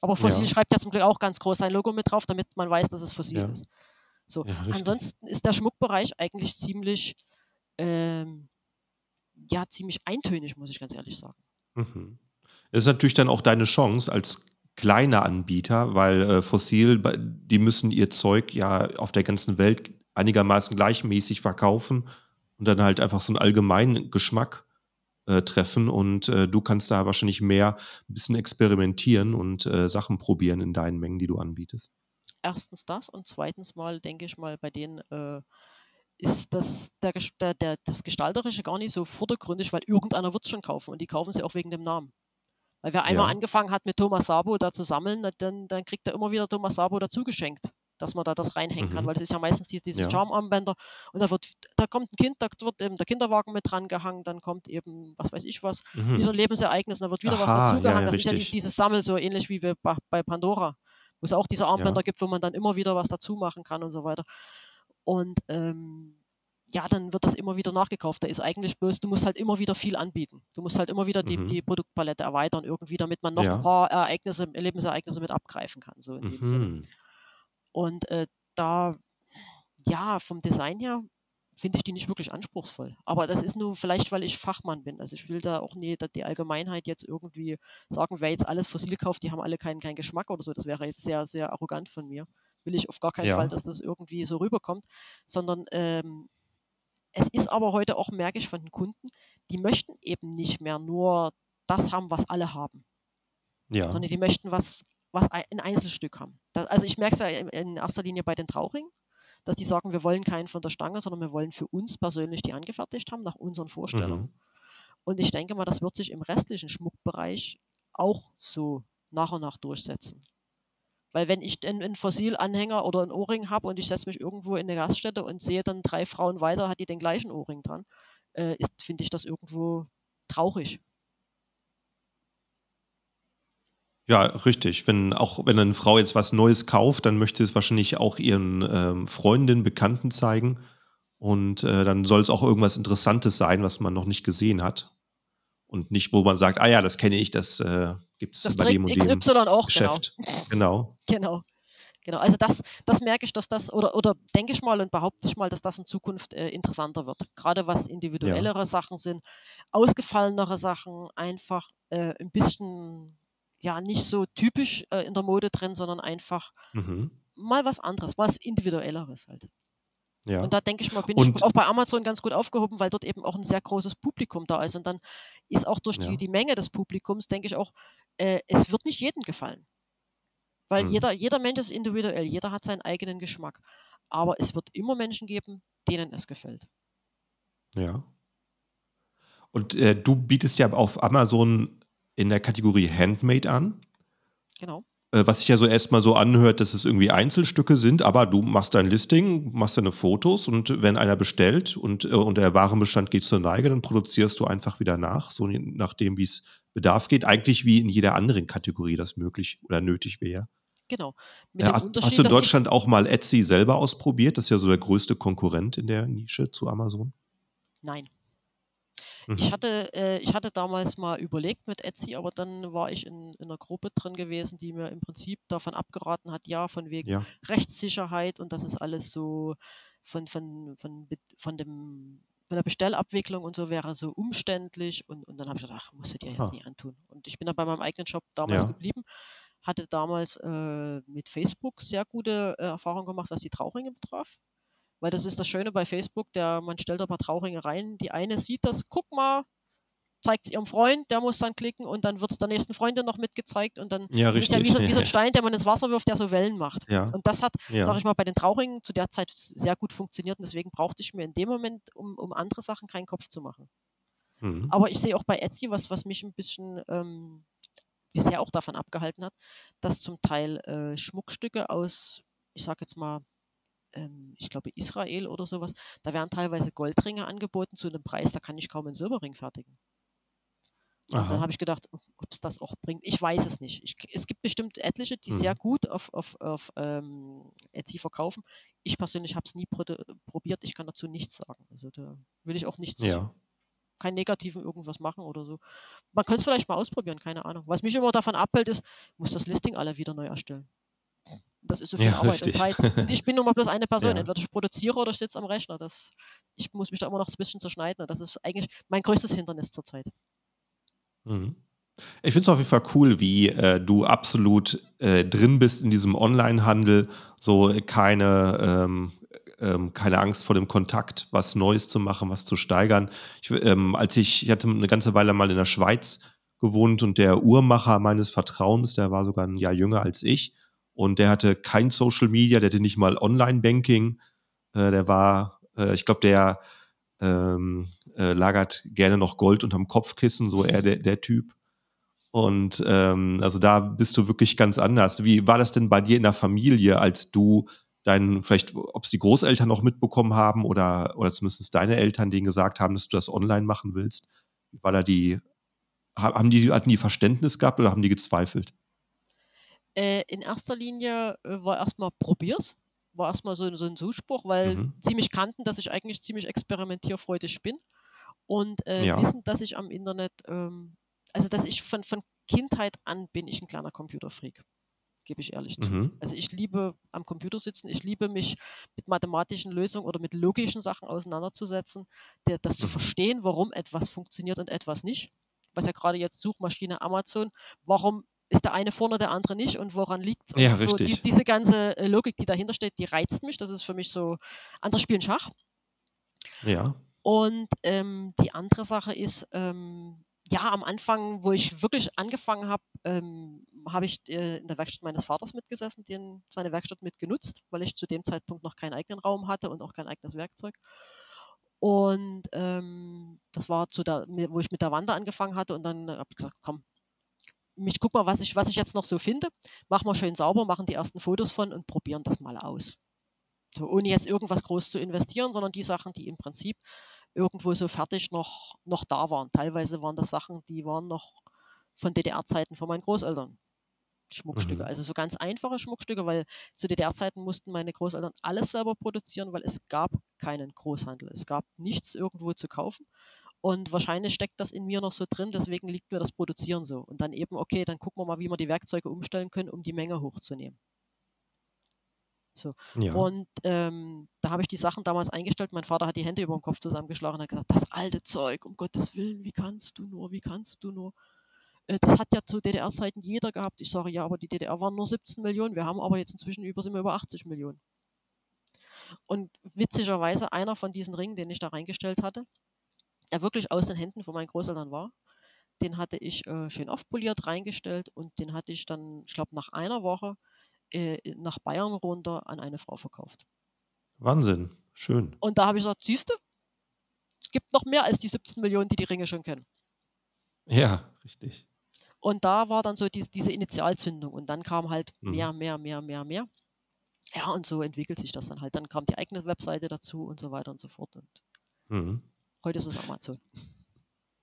Aber Fossil ja. schreibt ja zum Glück auch ganz groß sein Logo mit drauf, damit man weiß, dass es Fossil ja. ist. So. Ja, Ansonsten ist der Schmuckbereich eigentlich ziemlich, ähm, ja, ziemlich eintönig, muss ich ganz ehrlich sagen. Mhm. Das ist natürlich dann auch deine Chance als kleiner Anbieter, weil äh, Fossil, die müssen ihr Zeug ja auf der ganzen Welt einigermaßen gleichmäßig verkaufen und dann halt einfach so einen allgemeinen Geschmack äh, treffen und äh, du kannst da wahrscheinlich mehr ein bisschen experimentieren und äh, Sachen probieren in deinen Mengen, die du anbietest. Erstens das und zweitens mal, denke ich mal, bei denen äh, ist das, der, der, der, das Gestalterische gar nicht so vordergründig, weil irgendeiner wird es schon kaufen und die kaufen sie auch wegen dem Namen. Weil wer einmal ja. angefangen hat mit Thomas Sabo da zu sammeln, dann, dann kriegt er immer wieder Thomas Sabo dazu geschenkt. Dass man da das reinhängen mhm. kann, weil das ist ja meistens die, diese ja. Charmarmbänder und da wird, da kommt ein Kind, da wird eben der Kinderwagen mit dran gehangen, dann kommt eben, was weiß ich was, mhm. wieder Lebensereignis da wird wieder Aha, was dazugehangen. Ja, ja, das richtig. ist ja dieses Sammel, so ähnlich wie bei, bei Pandora, wo es auch diese Armbänder gibt, wo man dann immer wieder was dazu machen kann und so weiter. Und ähm, ja, dann wird das immer wieder nachgekauft. Da ist eigentlich bloß, du musst halt immer wieder viel anbieten. Du musst halt immer wieder die, mhm. die Produktpalette erweitern, irgendwie, damit man noch ja. ein paar Ereignisse, Lebensereignisse mit abgreifen kann, so in mhm. dem Sinne. Und äh, da, ja, vom Design her finde ich die nicht wirklich anspruchsvoll. Aber das ist nur vielleicht, weil ich Fachmann bin. Also ich will da auch nie die Allgemeinheit jetzt irgendwie sagen, wer jetzt alles fossil kauft, die haben alle keinen, keinen Geschmack oder so. Das wäre jetzt sehr, sehr arrogant von mir. Will ich auf gar keinen ja. Fall, dass das irgendwie so rüberkommt. Sondern ähm, es ist aber heute auch, merke ich von den Kunden, die möchten eben nicht mehr nur das haben, was alle haben. Ja. Sondern die möchten was, was ein Einzelstück haben. Das, also ich merke es ja in erster Linie bei den Trauringen, dass die sagen, wir wollen keinen von der Stange, sondern wir wollen für uns persönlich die angefertigt haben, nach unseren Vorstellungen. Mhm. Und ich denke mal, das wird sich im restlichen Schmuckbereich auch so nach und nach durchsetzen. Weil wenn ich einen Fossilanhänger oder einen Ohrring habe und ich setze mich irgendwo in eine Gaststätte und sehe dann drei Frauen weiter, hat die den gleichen Ohrring dran, äh, finde ich das irgendwo traurig. Ja, richtig. Wenn auch wenn eine Frau jetzt was Neues kauft, dann möchte es wahrscheinlich auch ihren ähm, Freundinnen, Bekannten zeigen. Und äh, dann soll es auch irgendwas Interessantes sein, was man noch nicht gesehen hat. Und nicht, wo man sagt, ah ja, das kenne ich, das äh, gibt es bei dem und dem XY auch, Geschäft. Genau. genau. Genau. Genau, also das, das merke ich, dass das, oder, oder denke ich mal und behaupte ich mal, dass das in Zukunft äh, interessanter wird. Gerade was individuellere ja. Sachen sind, ausgefallenere Sachen, einfach äh, ein bisschen, ja, nicht so typisch äh, in der Mode drin, sondern einfach mhm. mal was anderes, was individuelleres halt. Ja. Und da denke ich mal, bin und ich auch bei Amazon ganz gut aufgehoben, weil dort eben auch ein sehr großes Publikum da ist. Und dann ist auch durch ja. die, die Menge des Publikums, denke ich auch, äh, es wird nicht jedem gefallen. Weil mhm. jeder, jeder Mensch ist individuell, jeder hat seinen eigenen Geschmack. Aber es wird immer Menschen geben, denen es gefällt. Ja. Und äh, du bietest ja auf Amazon in der Kategorie Handmade an. Genau. Äh, was sich ja so erstmal so anhört, dass es irgendwie Einzelstücke sind, aber du machst dein Listing, machst deine Fotos und wenn einer bestellt und, äh, und der Warenbestand geht zur Neige, dann produzierst du einfach wieder nach, so nachdem, wie es Bedarf geht. Eigentlich wie in jeder anderen Kategorie das möglich oder nötig wäre. Genau. Ja, hast, hast, du in Deutschland auch mal Etsy selber ausprobiert? Das ist ja so der größte Konkurrent in der Nische zu Amazon. Nein. Ich, mhm. hatte, äh, ich hatte damals mal überlegt mit Etsy, aber dann war ich in, in einer Gruppe drin gewesen, die mir im Prinzip davon abgeraten hat, ja, von wegen ja. Rechtssicherheit und das ist alles so von, von, von, von dem von der Bestellabwicklung und so wäre so umständlich und, und dann habe ich gedacht, ach, musst du dir jetzt ah. nie antun. Und ich bin dann bei meinem eigenen Shop damals ja. geblieben, hatte damals äh, mit Facebook sehr gute äh, Erfahrungen gemacht, was die Trauringe betraf. Weil das ist das Schöne bei Facebook, der, man stellt ein paar Trauringe rein. Die eine sieht das, guck mal, zeigt es ihrem Freund, der muss dann klicken und dann wird es der nächsten Freundin noch mitgezeigt und dann ja, ist ja wie so, wie so, ein Stein, der man ins Wasser wirft, der so Wellen macht. Ja. Und das hat, ja. sag ich mal, bei den Trauringen zu der Zeit sehr gut funktioniert und deswegen brauchte ich mir in dem Moment, um, um andere Sachen keinen Kopf zu machen. Mhm. Aber ich sehe auch bei Etsy, was, was mich ein bisschen ähm, bisher auch davon abgehalten hat, dass zum Teil äh, Schmuckstücke aus, ich sag jetzt mal, ähm, ich glaube Israel oder sowas, da werden teilweise Goldringe angeboten zu einem Preis, da kann ich kaum einen Silberring fertigen. Und dann habe ich gedacht, ob es das auch bringt. Ich weiß es nicht. Ich, es gibt bestimmt etliche, die mhm. sehr gut auf, auf, auf ähm, Etsy verkaufen. Ich persönlich habe es nie probiert. Ich kann dazu nichts sagen. Also da will ich auch nichts, ja. kein negativen irgendwas machen oder so. Man könnte es vielleicht mal ausprobieren, keine Ahnung. Was mich immer davon abhält, ist, muss das Listing alle wieder neu erstellen. Das ist so viel ja, Arbeit richtig. und Zeit. Und ich bin nun mal bloß eine Person. Ja. Entweder ich produziere oder ich sitze am Rechner. Das, ich muss mich da immer noch ein bisschen zerschneiden. Das ist eigentlich mein größtes Hindernis zurzeit. Mhm. Ich finde es auf jeden Fall cool, wie äh, du absolut äh, drin bist in diesem Online-Handel, so keine, ähm, ähm, keine Angst vor dem Kontakt, was Neues zu machen, was zu steigern. Ich, ähm, als ich, ich hatte eine ganze Weile mal in der Schweiz gewohnt und der Uhrmacher meines Vertrauens, der war sogar ein Jahr jünger als ich und der hatte kein Social Media, der hatte nicht mal Online-Banking, äh, der war, äh, ich glaube, der ähm, äh, lagert gerne noch Gold unterm Kopfkissen, so eher der, der Typ. Und ähm, also da bist du wirklich ganz anders. Wie war das denn bei dir in der Familie, als du deinen, vielleicht, ob es die Großeltern auch mitbekommen haben oder, oder zumindest deine Eltern denen gesagt haben, dass du das online machen willst? War da die, haben die, hatten die Verständnis gehabt oder haben die gezweifelt? Äh, in erster Linie äh, war erstmal probier's. War erstmal so, so ein Zuspruch, weil mhm. sie mich kannten, dass ich eigentlich ziemlich experimentierfreudig bin und äh, ja. wissen, dass ich am Internet, ähm, also dass ich von, von Kindheit an bin ich ein kleiner Computerfreak gebe ich ehrlich zu. Mhm. Also ich liebe am Computer sitzen, ich liebe mich mit mathematischen Lösungen oder mit logischen Sachen auseinanderzusetzen, der, das mhm. zu verstehen, warum etwas funktioniert und etwas nicht. Was ja gerade jetzt Suchmaschine Amazon, warum ist der eine vorne, der andere nicht und woran liegt es? Ja, so, richtig. Die, diese ganze äh, Logik, die dahinter steht, die reizt mich. Das ist für mich so, andere spielen Schach. Ja. Und ähm, die andere Sache ist, ähm, ja, am Anfang, wo ich wirklich angefangen habe, ähm, habe ich äh, in der Werkstatt meines Vaters mitgesessen, den, seine Werkstatt mitgenutzt, weil ich zu dem Zeitpunkt noch keinen eigenen Raum hatte und auch kein eigenes Werkzeug. Und ähm, das war zu der, wo ich mit der Wanda angefangen hatte und dann habe ich gesagt, komm, ich guck mal, was ich, was ich jetzt noch so finde. Machen wir schön sauber, machen die ersten Fotos von und probieren das mal aus. So, ohne jetzt irgendwas groß zu investieren, sondern die Sachen, die im Prinzip irgendwo so fertig noch, noch da waren. Teilweise waren das Sachen, die waren noch von DDR-Zeiten von meinen Großeltern. Schmuckstücke, mhm. also so ganz einfache Schmuckstücke, weil zu DDR-Zeiten mussten meine Großeltern alles selber produzieren, weil es gab keinen Großhandel. Es gab nichts irgendwo zu kaufen. Und wahrscheinlich steckt das in mir noch so drin, deswegen liegt mir das Produzieren so. Und dann eben, okay, dann gucken wir mal, wie wir die Werkzeuge umstellen können, um die Menge hochzunehmen. So. Ja. Und ähm, da habe ich die Sachen damals eingestellt. Mein Vater hat die Hände über dem Kopf zusammengeschlagen und hat gesagt, das alte Zeug, um Gottes Willen, wie kannst du nur, wie kannst du nur? Äh, das hat ja zu DDR-Zeiten jeder gehabt. Ich sage, ja, aber die DDR waren nur 17 Millionen. Wir haben aber jetzt inzwischen über, sind wir über 80 Millionen. Und witzigerweise einer von diesen Ringen, den ich da reingestellt hatte, der wirklich aus den Händen von meinen Großeltern war, den hatte ich äh, schön aufpoliert reingestellt und den hatte ich dann, ich glaube, nach einer Woche äh, nach Bayern runter an eine Frau verkauft. Wahnsinn, schön. Und da habe ich gesagt, siehst du, es gibt noch mehr als die 17 Millionen, die die Ringe schon kennen. Ja, richtig. Und da war dann so die, diese Initialzündung und dann kam halt mhm. mehr, mehr, mehr, mehr, mehr. Ja, und so entwickelt sich das dann halt. Dann kam die eigene Webseite dazu und so weiter und so fort. Und mhm. Heute ist es Amazon.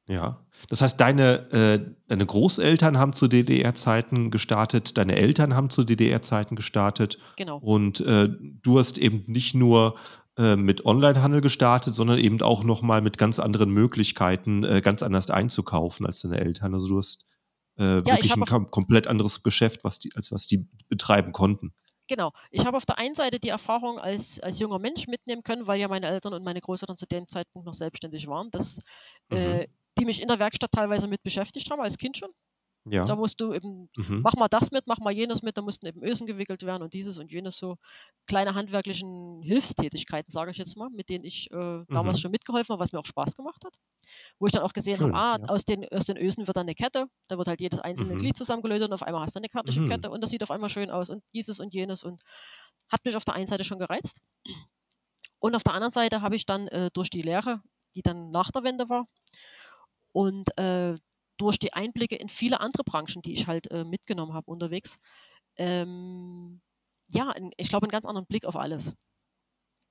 Ja, das heißt, deine, äh, deine Großeltern haben zu DDR-Zeiten gestartet, deine Eltern haben zu DDR-Zeiten gestartet. Genau. Und äh, du hast eben nicht nur äh, mit Onlinehandel gestartet, sondern eben auch nochmal mit ganz anderen Möglichkeiten, äh, ganz anders einzukaufen als deine Eltern. Also du hast äh, ja, wirklich ein kom komplett anderes Geschäft, was die, als was die betreiben konnten. Genau. Ich habe auf der einen Seite die Erfahrung als, als junger Mensch mitnehmen können, weil ja meine Eltern und meine Großeltern zu dem Zeitpunkt noch selbstständig waren, dass äh, mhm die mich in der Werkstatt teilweise mit beschäftigt haben, als Kind schon. Ja. Da musst du eben, mhm. mach mal das mit, mach mal jenes mit, da mussten eben Ösen gewickelt werden und dieses und jenes so kleine handwerklichen Hilfstätigkeiten, sage ich jetzt mal, mit denen ich äh, damals mhm. schon mitgeholfen habe, was mir auch Spaß gemacht hat. Wo ich dann auch gesehen habe, ah, ja. aus, den, aus den Ösen wird dann eine Kette, da wird halt jedes einzelne mhm. Glied zusammengelötet und auf einmal hast du eine fertige mhm. Kette und das sieht auf einmal schön aus und dieses und jenes und hat mich auf der einen Seite schon gereizt. Und auf der anderen Seite habe ich dann äh, durch die Lehre, die dann nach der Wende war, und äh, durch die Einblicke in viele andere Branchen, die ich halt äh, mitgenommen habe unterwegs, ähm, ja, ich glaube, einen ganz anderen Blick auf alles.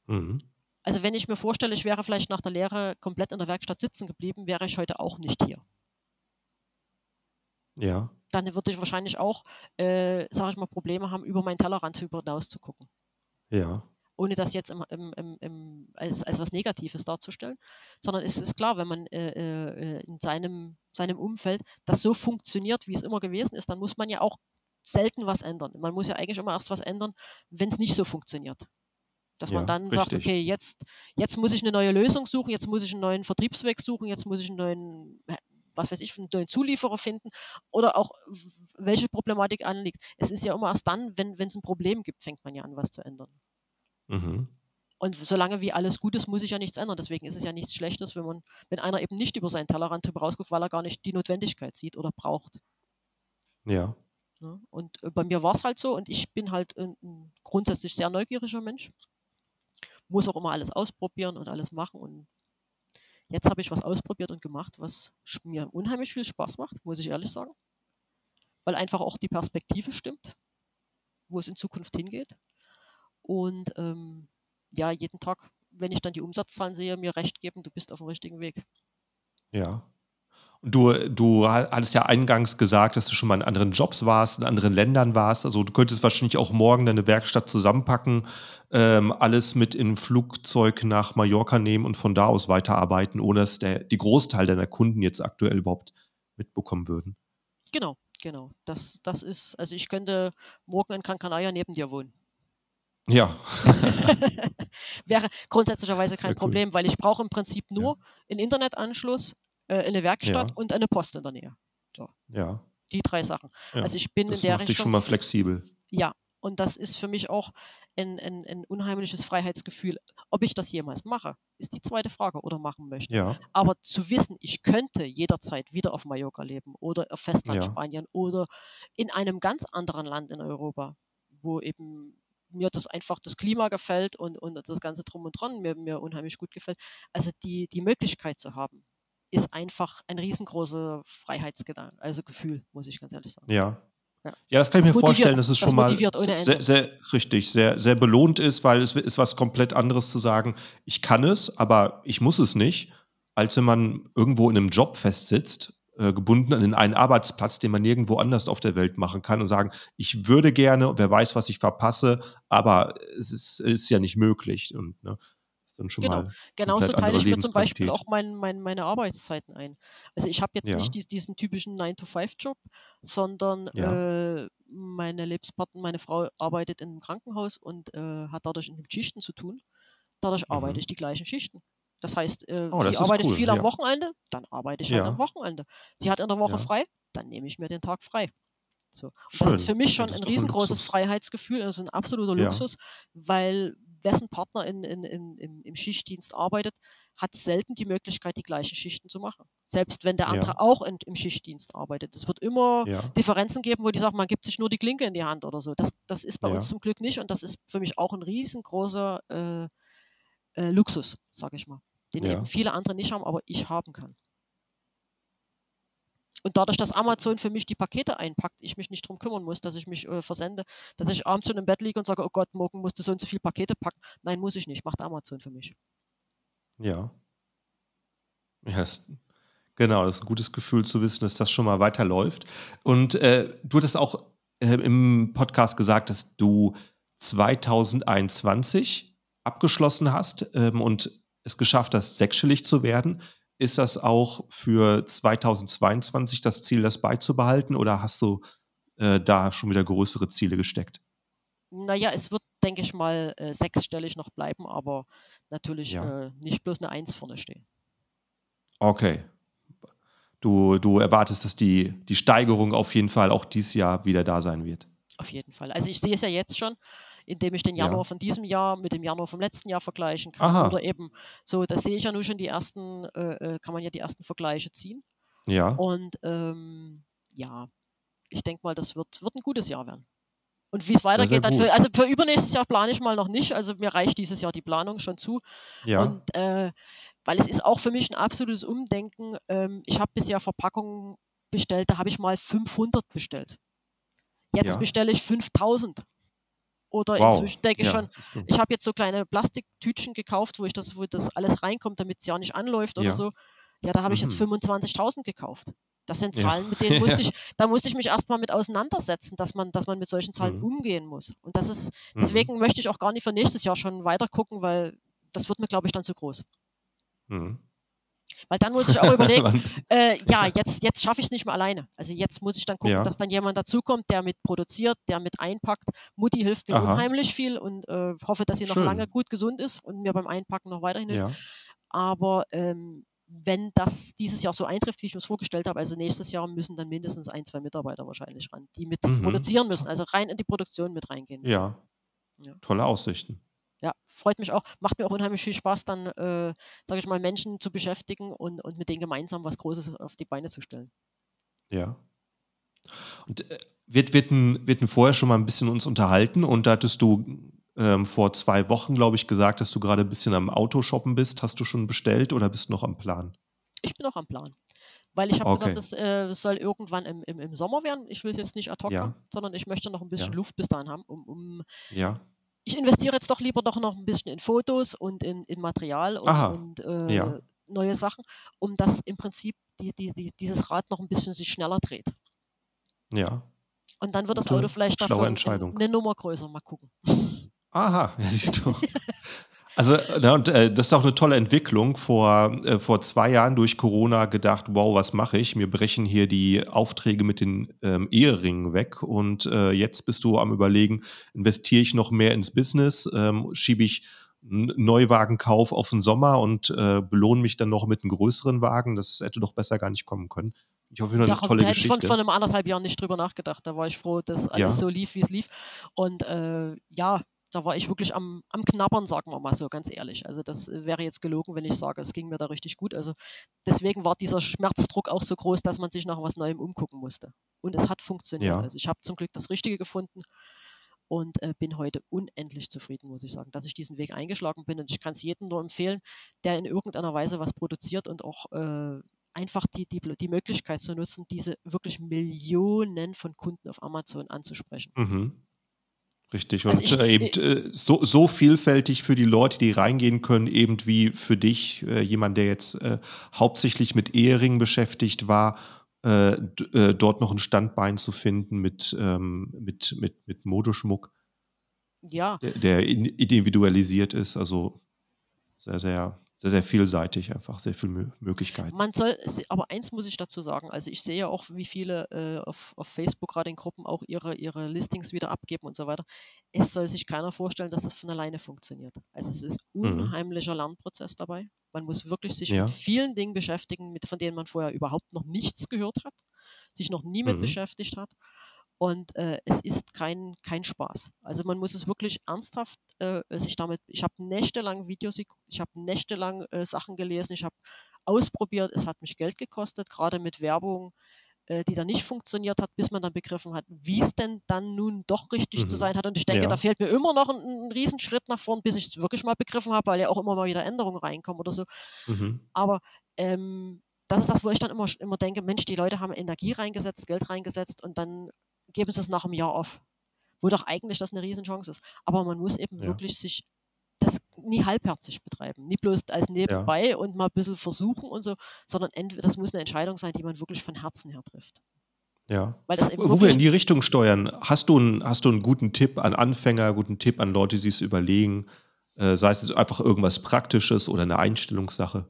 Mhm. Also wenn ich mir vorstelle, ich wäre vielleicht nach der Lehre komplett in der Werkstatt sitzen geblieben, wäre ich heute auch nicht hier. Ja. Dann würde ich wahrscheinlich auch, äh, sage ich mal, Probleme haben, über meinen Tellerrand hinaus zu gucken. Ja ohne das jetzt im, im, im, als, als was Negatives darzustellen, sondern es ist klar, wenn man äh, äh, in seinem, seinem Umfeld das so funktioniert, wie es immer gewesen ist, dann muss man ja auch selten was ändern. Man muss ja eigentlich immer erst was ändern, wenn es nicht so funktioniert. Dass ja, man dann richtig. sagt, okay, jetzt, jetzt muss ich eine neue Lösung suchen, jetzt muss ich einen neuen Vertriebsweg suchen, jetzt muss ich einen neuen, was weiß ich, einen neuen Zulieferer finden oder auch welche Problematik anliegt. Es ist ja immer erst dann, wenn es ein Problem gibt, fängt man ja an, was zu ändern. Mhm. Und solange wie alles gut ist, muss sich ja nichts ändern. Deswegen ist es ja nichts Schlechtes, wenn man, wenn einer eben nicht über seinen Tellerrand drüber rausguckt, weil er gar nicht die Notwendigkeit sieht oder braucht. Ja. ja und äh, bei mir war es halt so und ich bin halt ein, ein grundsätzlich sehr neugieriger Mensch. Muss auch immer alles ausprobieren und alles machen. Und jetzt habe ich was ausprobiert und gemacht, was mir unheimlich viel Spaß macht, muss ich ehrlich sagen. Weil einfach auch die Perspektive stimmt, wo es in Zukunft hingeht. und ähm, ja, jeden Tag, wenn ich dann die Umsatzzahlen sehe, mir recht geben, du bist auf dem richtigen Weg. Ja. Du, du hattest ja eingangs gesagt, dass du schon mal in anderen Jobs warst, in anderen Ländern warst. Also du könntest wahrscheinlich auch morgen deine Werkstatt zusammenpacken, ähm, alles mit in ein Flugzeug nach Mallorca nehmen und von da aus weiterarbeiten, ohne dass der, die Großteil deiner Kunden jetzt aktuell überhaupt mitbekommen würden. Genau, genau. Das, das ist, also ich könnte morgen in Gran Canaria neben dir wohnen. Ja. Wäre grundsätzlicherweise kein Problem, weil ich brauche im Prinzip nur ja. einen Internetanschluss, äh, eine Werkstatt ja. und eine Post in der Nähe. So. Ja. Die drei Sachen. Ja. Also ich bin das in der macht Richtung. dich schon mal flexibel. Ja, und das ist für mich auch ein, ein, ein, unheimliches Freiheitsgefühl. Ob ich das jemals mache, ist die zweite Frage oder machen möchte. Ja. Aber zu wissen, ich könnte jederzeit wieder auf Mallorca leben oder auf Festland Ja. Spanien oder in einem ganz anderen Land in Europa, wo eben mir das einfach das Klima gefällt und, und das ganze Drum und Dran mir, mir unheimlich gut gefällt. Also die, die Möglichkeit zu haben, ist einfach ein riesengroßer Freiheitsgedanke, also Gefühl, muss ich ganz ehrlich sagen. Ja. Ja. Ja, das kann ich Das mir vorstellen, dass es das schon mal sehr, sehr richtig, sehr, sehr belohnt ist, weil es ist was komplett anderes zu sagen, ich kann es, aber ich muss es nicht, als wenn man irgendwo in einem Job festsitzt, äh, gebunden an einen Arbeitsplatz, den man nirgendwo anders auf der Welt machen kann und sagen, ich würde gerne, wer weiß, was ich verpasse, aber es ist, ist ja nicht möglich. Und ne, ist dann schon Genau. mal Genauso teile ich mir zum Beispiel auch mein, mein, meine Arbeitszeiten ein. Also ich habe jetzt Ja. nicht dies- diesen typischen 9-to-5-Job, sondern Ja. äh, meine Lebenspartnerin, meine Frau arbeitet in einem Krankenhaus und äh, hat dadurch mit Schichten zu tun. Dadurch arbeite Mhm. ich die gleichen Schichten. Das heißt, äh, Oh, sie arbeitet cool, viel am ja. Wochenende, dann arbeite ich halt am Wochenende. Sie hat in der Woche frei, dann nehme ich mir den Tag frei. So. Und das ist für mich schon ein ein riesengroßes Luxus. Freiheitsgefühl, also ein absoluter. Luxus, weil wessen Partner in, in, in, im, im Schichtdienst arbeitet, hat selten die Möglichkeit, die gleichen Schichten zu machen. Selbst wenn der andere Ja. auch in, im Schichtdienst arbeitet. Es wird immer Ja. Differenzen geben, wo die sagen, man gibt sich nur die Klinke in die Hand oder so. Das, das ist bei Ja. uns zum Glück nicht und das ist für mich auch ein riesengroßer äh, äh, Luxus, sage ich mal, den eben viele andere nicht haben, aber ich haben kann. Und dadurch, dass Amazon für mich die Pakete einpackt, ich mich nicht drum kümmern muss, dass ich mich äh, versende, dass ich abends schon im Bett liege und sage, oh Gott, morgen musst du so und so viele Pakete packen. Nein, muss ich nicht, macht Amazon für mich. Ja. Ja, das, genau, das ist ein gutes Gefühl zu wissen, dass das schon mal weiterläuft. Und äh, du hattest auch äh, im Podcast gesagt, dass du 2021 abgeschlossen hast ähm, und es geschafft hast, sechsstellig zu werden. Ist das auch für 2022 das Ziel, das beizubehalten oder hast du äh, da schon wieder größere Ziele gesteckt? Naja, es wird, denke ich mal, äh, sechsstellig noch bleiben, aber natürlich Ja. äh, nicht bloß eine Eins vorne stehen. Okay. Du, du erwartest, dass die, die Steigerung auf jeden Fall auch dieses Jahr wieder da sein wird. Auf jeden Fall. Also ich sehe es ja jetzt schon, indem ich den Ja. Januar von diesem Jahr mit dem Januar vom letzten Jahr vergleichen kann. Aha. Oder eben so, da sehe ich ja nun schon die ersten, äh, äh, kann man ja die ersten Vergleiche ziehen. Ja. Und ähm, ja, ich denke mal, das wird, wird ein gutes Jahr werden. Und wie es weitergeht, dann für, also für übernächstes Jahr plane ich mal noch nicht. Also mir reicht dieses Jahr die Planung schon zu. Ja. Und äh, weil es ist auch für mich ein absolutes Umdenken. Ähm, ich habe bisher Verpackungen bestellt, da habe ich mal 500 bestellt. Jetzt Ja. bestelle ich 5000. Oder Wow. inzwischen denke ich Ja, schon, ich habe jetzt so kleine Plastiktütchen gekauft, wo ich das, wo das alles reinkommt, damit es ja nicht anläuft oder Ja. so. Ja, da habe ich jetzt Mhm. 25.000 gekauft. Das sind Ja. Zahlen, mit denen musste ich, da musste ich mich erstmal mit auseinandersetzen, dass man, dass man mit solchen Zahlen Mhm. umgehen muss. Und das ist, Mhm. deswegen möchte ich auch gar nicht für nächstes Jahr schon weiter gucken, weil das wird mir, glaube ich, dann zu groß. Mhm. Weil dann muss ich auch überlegen, äh, ja, jetzt, jetzt schaffe ich es nicht mehr alleine. Also jetzt muss ich dann gucken, Ja. dass dann jemand dazukommt, der mit produziert, der mit einpackt. Mutti hilft mir Aha. unheimlich viel und äh, hoffe, dass sie noch Schön. lange gut gesund ist und mir beim Einpacken noch weiterhin hilft. Ja. Aber ähm, wenn das dieses Jahr so eintrifft, wie ich mir es vorgestellt habe, also nächstes Jahr müssen dann mindestens ein, zwei Mitarbeiter wahrscheinlich ran, die mit Mhm. produzieren müssen, also rein in die Produktion mit reingehen. ja. Ja. Tolle Aussichten. Ja, freut mich auch. Macht mir auch unheimlich viel Spaß, dann, äh, sage ich mal, Menschen zu beschäftigen und, und mit denen gemeinsam was Großes auf die Beine zu stellen. Ja. Und äh, wir, wir, hatten, wir hatten vorher schon mal ein bisschen uns unterhalten und da hattest du ähm, vor zwei Wochen, glaube ich, gesagt, dass du gerade ein bisschen am Autoshoppen bist. Hast du schon bestellt oder bist du noch am Plan? Ich bin auch am Plan. Weil ich habe Okay. gesagt, es äh, soll irgendwann im, im, im Sommer werden. Ich will es jetzt nicht ad hoc Ja. haben, sondern ich möchte noch ein bisschen Ja. Luft bis dahin haben, um, um Ja. Ich investiere jetzt doch lieber doch noch ein bisschen in Fotos und in, in Material und, und äh, ja. neue Sachen, um dass im Prinzip die, die, die, dieses Rad noch ein bisschen sich schneller dreht. Ja. Und dann wird das Auto vielleicht davon eine Nummer größer. Mal gucken. Aha, ja, siehst du. Also, na, und, äh, das ist auch eine tolle Entwicklung. Vor, äh, vor zwei Jahren durch Corona gedacht, wow, was mache ich? Mir brechen hier die Aufträge mit den ähm, Eheringen weg. Und äh, jetzt bist du am Überlegen, investiere ich noch mehr ins Business? Ähm, schiebe ich einen Neuwagenkauf auf den Sommer und äh, belohne mich dann noch mit einem größeren Wagen? Das hätte doch besser gar nicht kommen können. Ich hoffe, eine Darum, tolle da Geschichte. Ich von, von einem anderthalb Jahren nicht drüber nachgedacht. Da war ich froh, dass alles ja. so lief, wie es lief. Und äh, ja, da war ich wirklich am, am Knabbern, sagen wir mal so, ganz ehrlich. Also das wäre jetzt gelogen, wenn ich sage, es ging mir da richtig gut. Also deswegen war dieser Schmerzdruck auch so groß, dass man sich nach was Neuem umgucken musste. Und es hat funktioniert. Ja. Also ich habe zum Glück das Richtige gefunden und äh, bin heute unendlich zufrieden, muss ich sagen, dass ich diesen Weg eingeschlagen bin. Und ich kann es jedem nur empfehlen, der in irgendeiner Weise was produziert und auch äh, einfach die, die, die Möglichkeit zu nutzen, diese wirklich Millionen von Kunden auf Amazon anzusprechen. Mhm. Richtig. Also und ich, äh, eben äh, so, so vielfältig für die Leute, die reingehen können, eben wie für dich, äh, jemand, der jetzt äh, hauptsächlich mit Eheringen beschäftigt war, äh, äh, dort noch ein Standbein zu finden mit, ähm, mit, mit, mit Modeschmuck. Ja. Der, der individualisiert ist. Also sehr, sehr sehr, sehr vielseitig, einfach sehr viele Möglichkeiten. Man soll, aber eins muss ich dazu sagen, also ich sehe auch, wie viele äh, auf, auf Facebook gerade in Gruppen auch ihre, ihre Listings wieder abgeben und so weiter. Es soll sich keiner vorstellen, dass das von alleine funktioniert. Also es ist mhm. unheimlicher mhm. Lernprozess dabei. Man muss wirklich sich ja. mit vielen Dingen beschäftigen, mit, von denen man vorher überhaupt noch nichts gehört hat, sich noch nie mit mhm. beschäftigt hat. Und äh, es ist kein, kein Spaß. Also man muss es wirklich ernsthaft äh, sich damit, ich habe nächtelang Videos, ich habe nächtelang äh, Sachen gelesen, ich habe ausprobiert, es hat mich Geld gekostet, gerade mit Werbung, äh, die dann nicht funktioniert hat, bis man dann begriffen hat, wie es denn dann nun doch richtig mhm. zu sein hat. Und ich denke, ja. da fehlt mir immer noch ein, ein Riesenschritt nach vorn, bis ich es wirklich mal begriffen habe, weil ja auch immer mal wieder Änderungen reinkommen oder so. Mhm. Aber ähm, das ist das, wo ich dann immer, immer denke, Mensch, die Leute haben Energie reingesetzt, Geld reingesetzt und dann geben sie es nach einem Jahr auf. Wo doch eigentlich das eine Riesenchance ist. Aber man muss eben ja. wirklich sich das nie halbherzig betreiben. Nie bloß als nebenbei ja. und mal ein bisschen versuchen und so, sondern entweder das muss eine Entscheidung sein, die man wirklich von Herzen her trifft. Ja. Wo wir in die Richtung steuern, hast du, einen, hast du einen guten Tipp an Anfänger, guten Tipp an Leute, die es überlegen? Äh, sei es einfach irgendwas Praktisches oder eine Einstellungssache?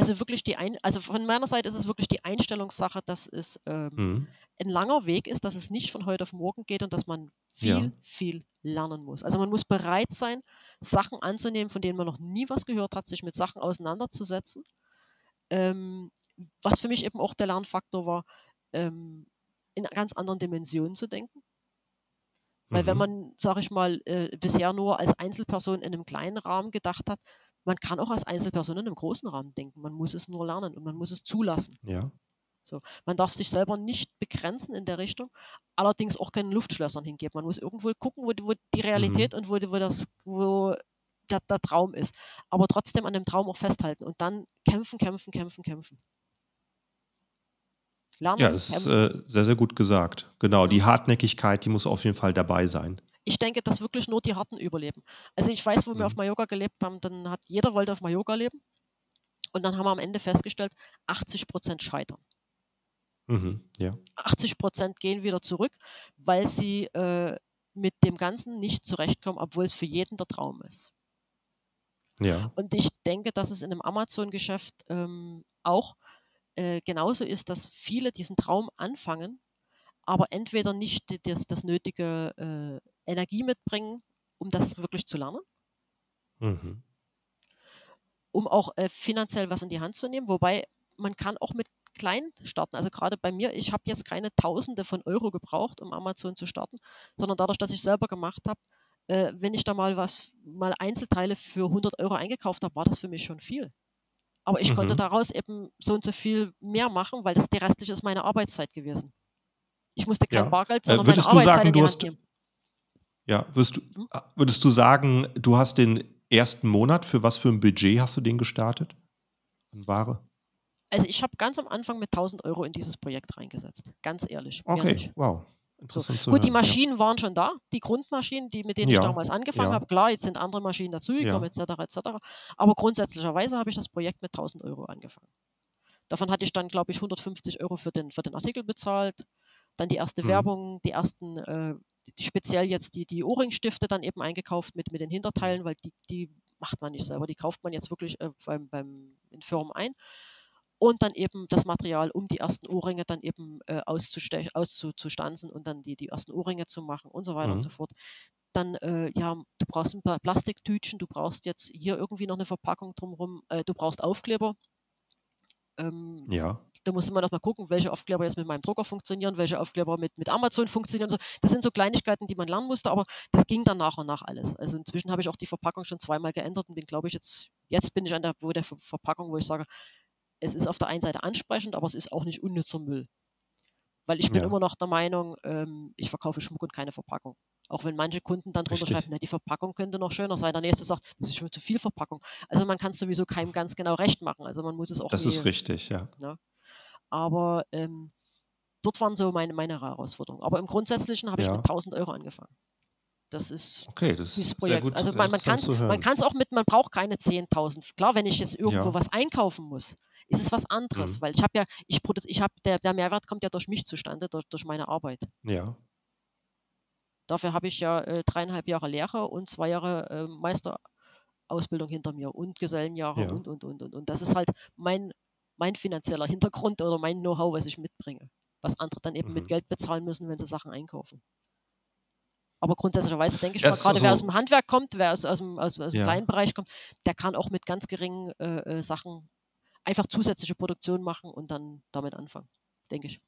Also wirklich die Ein also von meiner Seite ist es wirklich die Einstellungssache, dass es ähm, mhm. ein langer Weg ist, dass es nicht von heute auf morgen geht und dass man viel, ja. viel lernen muss. Also man muss bereit sein, Sachen anzunehmen, von denen man noch nie was gehört hat, sich mit Sachen auseinanderzusetzen. Ähm, was für mich eben auch der Lernfaktor war, ähm, in ganz anderen Dimensionen zu denken. Weil mhm. wenn man, sage ich mal, äh, bisher nur als Einzelperson in einem kleinen Rahmen gedacht hat, man kann auch als Einzelperson in einem großen Rahmen denken. Man muss es nur lernen und man muss es zulassen. Ja. So. Man darf sich selber nicht begrenzen in der Richtung, allerdings auch keinen Luftschlössern hingeben. Man muss irgendwo gucken, wo, wo die Realität mhm. und wo, wo, das, wo der, der Traum ist. Aber trotzdem an dem Traum auch festhalten und dann kämpfen, kämpfen, kämpfen, kämpfen. Lernen, ja, das ist äh, sehr, sehr gut gesagt. Genau, die Hartnäckigkeit, die muss auf jeden Fall dabei sein ich denke, dass wirklich nur die Harten überleben. Also ich weiß, wo mhm. wir auf Mallorca gelebt haben, dann hat jeder wollte auf Mallorca leben. Und dann haben wir am Ende festgestellt, 80 Prozent scheitern. Mhm, ja. 80 Prozent gehen wieder zurück, weil sie äh, mit dem Ganzen nicht zurechtkommen, obwohl es für jeden der Traum ist. Ja. Und ich denke, dass es in einem Amazon-Geschäft ähm, auch äh, genauso ist, dass viele diesen Traum anfangen, aber entweder nicht das, das nötige äh, Energie mitbringen, um das wirklich zu lernen. Mhm. Um auch äh, finanziell was in die Hand zu nehmen. Wobei man kann auch mit klein starten. Also gerade bei mir, ich habe jetzt keine Tausende von Euro gebraucht, um Amazon zu starten, sondern dadurch, dass ich selber gemacht habe, äh, wenn ich da mal was, mal Einzelteile für 100 Euro eingekauft habe, war das für mich schon viel. Aber ich mhm. konnte daraus eben so und so viel mehr machen, weil das der restliche ist meine Arbeitszeit gewesen. Ich musste kein ja. Bargeld, sondern äh, meine Arbeitszeit sagen, in die Hand nehmen. Ja, würdest du, hm? äh, würdest du sagen, du hast den ersten Monat, für was für ein Budget hast du den gestartet? An Ware? Also ich habe ganz am Anfang mit 1000 Euro in dieses Projekt reingesetzt. Ganz ehrlich. Okay, wow. Interessant so. Gut, hören, die Maschinen ja. waren schon da, die Grundmaschinen, die, mit denen ja, ich damals angefangen ja. habe. Klar, jetzt sind andere Maschinen dazugekommen, etc., etc. Aber grundsätzlicherweise habe ich das Projekt mit 1000 Euro angefangen. Davon hatte ich dann, glaube ich, 150 Euro für den, für den Artikel bezahlt. Dann die erste mhm. Werbung, die ersten, äh, speziell jetzt die, die Ohrringstifte dann eben eingekauft mit, mit den Hinterteilen, weil die, die macht man nicht selber. Die kauft man jetzt wirklich äh, beim, beim, in Firmen ein und dann eben das Material, um die ersten Ohrringe dann eben äh, auszustanzen und dann die, die ersten Ohrringe zu machen und so weiter mhm. und so fort. Dann, äh, ja, du brauchst ein paar Plastiktütchen, du brauchst jetzt hier irgendwie noch eine Verpackung drumherum, äh, du brauchst Aufkleber. Ähm, ja. Da muss man noch mal gucken, welche Aufkleber jetzt mit meinem Drucker funktionieren, welche Aufkleber mit, mit Amazon funktionieren. So. Das sind so Kleinigkeiten, die man lernen musste, aber das ging dann nach und nach alles. Also inzwischen habe ich auch die Verpackung schon zweimal geändert und bin, glaube ich, jetzt, jetzt bin ich an der, wo der Verpackung, wo ich sage, es ist auf der einen Seite ansprechend, aber es ist auch nicht unnützer Müll. Weil ich bin ja. immer noch der Meinung, ähm, ich verkaufe Schmuck und keine Verpackung. Auch wenn manche Kunden dann drunter schreiben, na, die Verpackung könnte noch schöner sein. Der nächste sagt, das ist schon zu viel Verpackung. Also man kann es sowieso keinem ganz genau recht machen. Also man muss es auch. Das nie, ist richtig, ja. ja. Ne? Aber ähm, dort waren so meine, meine Herausforderungen. Aber im Grundsätzlichen habe ich mit 1000 Euro angefangen. Das ist okay, das ist Projekt. Sehr gut, also man, man kann es auch mit, man braucht keine 10.000. Klar, wenn ich jetzt irgendwo ja. was einkaufen muss, ist es was anderes, mhm. weil ich habe ja, ich ich habe, der, der Mehrwert kommt ja durch mich zustande, durch, durch meine Arbeit. Ja. Dafür habe ich ja äh, dreieinhalb Jahre Lehre und zwei Jahre äh, Meisterausbildung hinter mir und Gesellenjahre ja. und, und, und, und. Und das ist halt mein, mein finanzieller Hintergrund oder mein Know-how, was ich mitbringe. Was andere dann eben mhm. mit Geld bezahlen müssen, wenn sie Sachen einkaufen. Aber grundsätzlicherweise denke ich mal, gerade also, wer aus dem Handwerk kommt, wer aus, aus dem, aus, aus dem ja. kleinen Bereich kommt, der kann auch mit ganz geringen äh, äh Sachen einfach zusätzliche Produktion machen und dann damit anfangen, denke ich.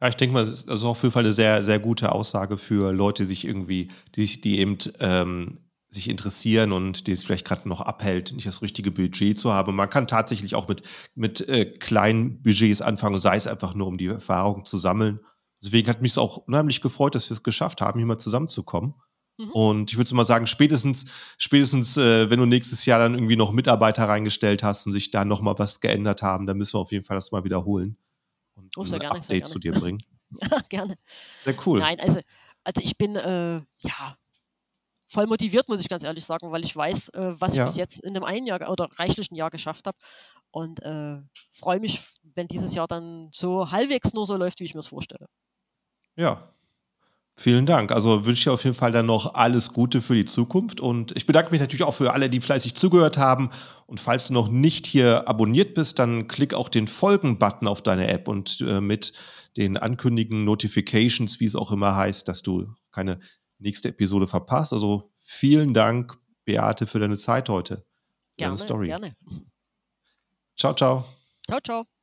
Ja, ich denke mal, das ist also auf jeden Fall eine sehr, sehr gute Aussage für Leute, die sich irgendwie, die, die eben ähm, sich interessieren und die es vielleicht gerade noch abhält, nicht das richtige Budget zu haben. Man kann tatsächlich auch mit, mit äh, kleinen Budgets anfangen, sei es einfach nur, um die Erfahrung zu sammeln. Deswegen hat mich es auch unheimlich gefreut, dass wir es geschafft haben, hier mal zusammenzukommen. Mhm. Und ich würde mal sagen, spätestens, spätestens, äh, wenn du nächstes Jahr dann irgendwie noch Mitarbeiter reingestellt hast und sich da nochmal was geändert haben, dann müssen wir auf jeden Fall das mal wiederholen und oh, ein gerne, Update zu dir bringen. ja, gerne. Sehr cool. Nein, also, also ich bin äh, ja voll motiviert, muss ich ganz ehrlich sagen, weil ich weiß, äh, was ja. ich bis jetzt in dem einen Jahr oder reichlichen Jahr geschafft habe. Und äh, freue mich, wenn dieses Jahr dann so halbwegs nur so läuft, wie ich mir es vorstelle. Ja, Vielen Dank. Also wünsche ich dir auf jeden Fall dann noch alles Gute für die Zukunft. Und ich bedanke mich natürlich auch für alle, die fleißig zugehört haben. Und falls du noch nicht hier abonniert bist, dann klick auch den Folgen-Button auf deine App und äh, mit den ankündigen Notifications, wie es auch immer heißt, dass du keine nächste Episode verpasst. Also vielen Dank, Beate, für deine Zeit heute. Gerne, deine Story. gerne. Ciao, ciao. Ciao, ciao.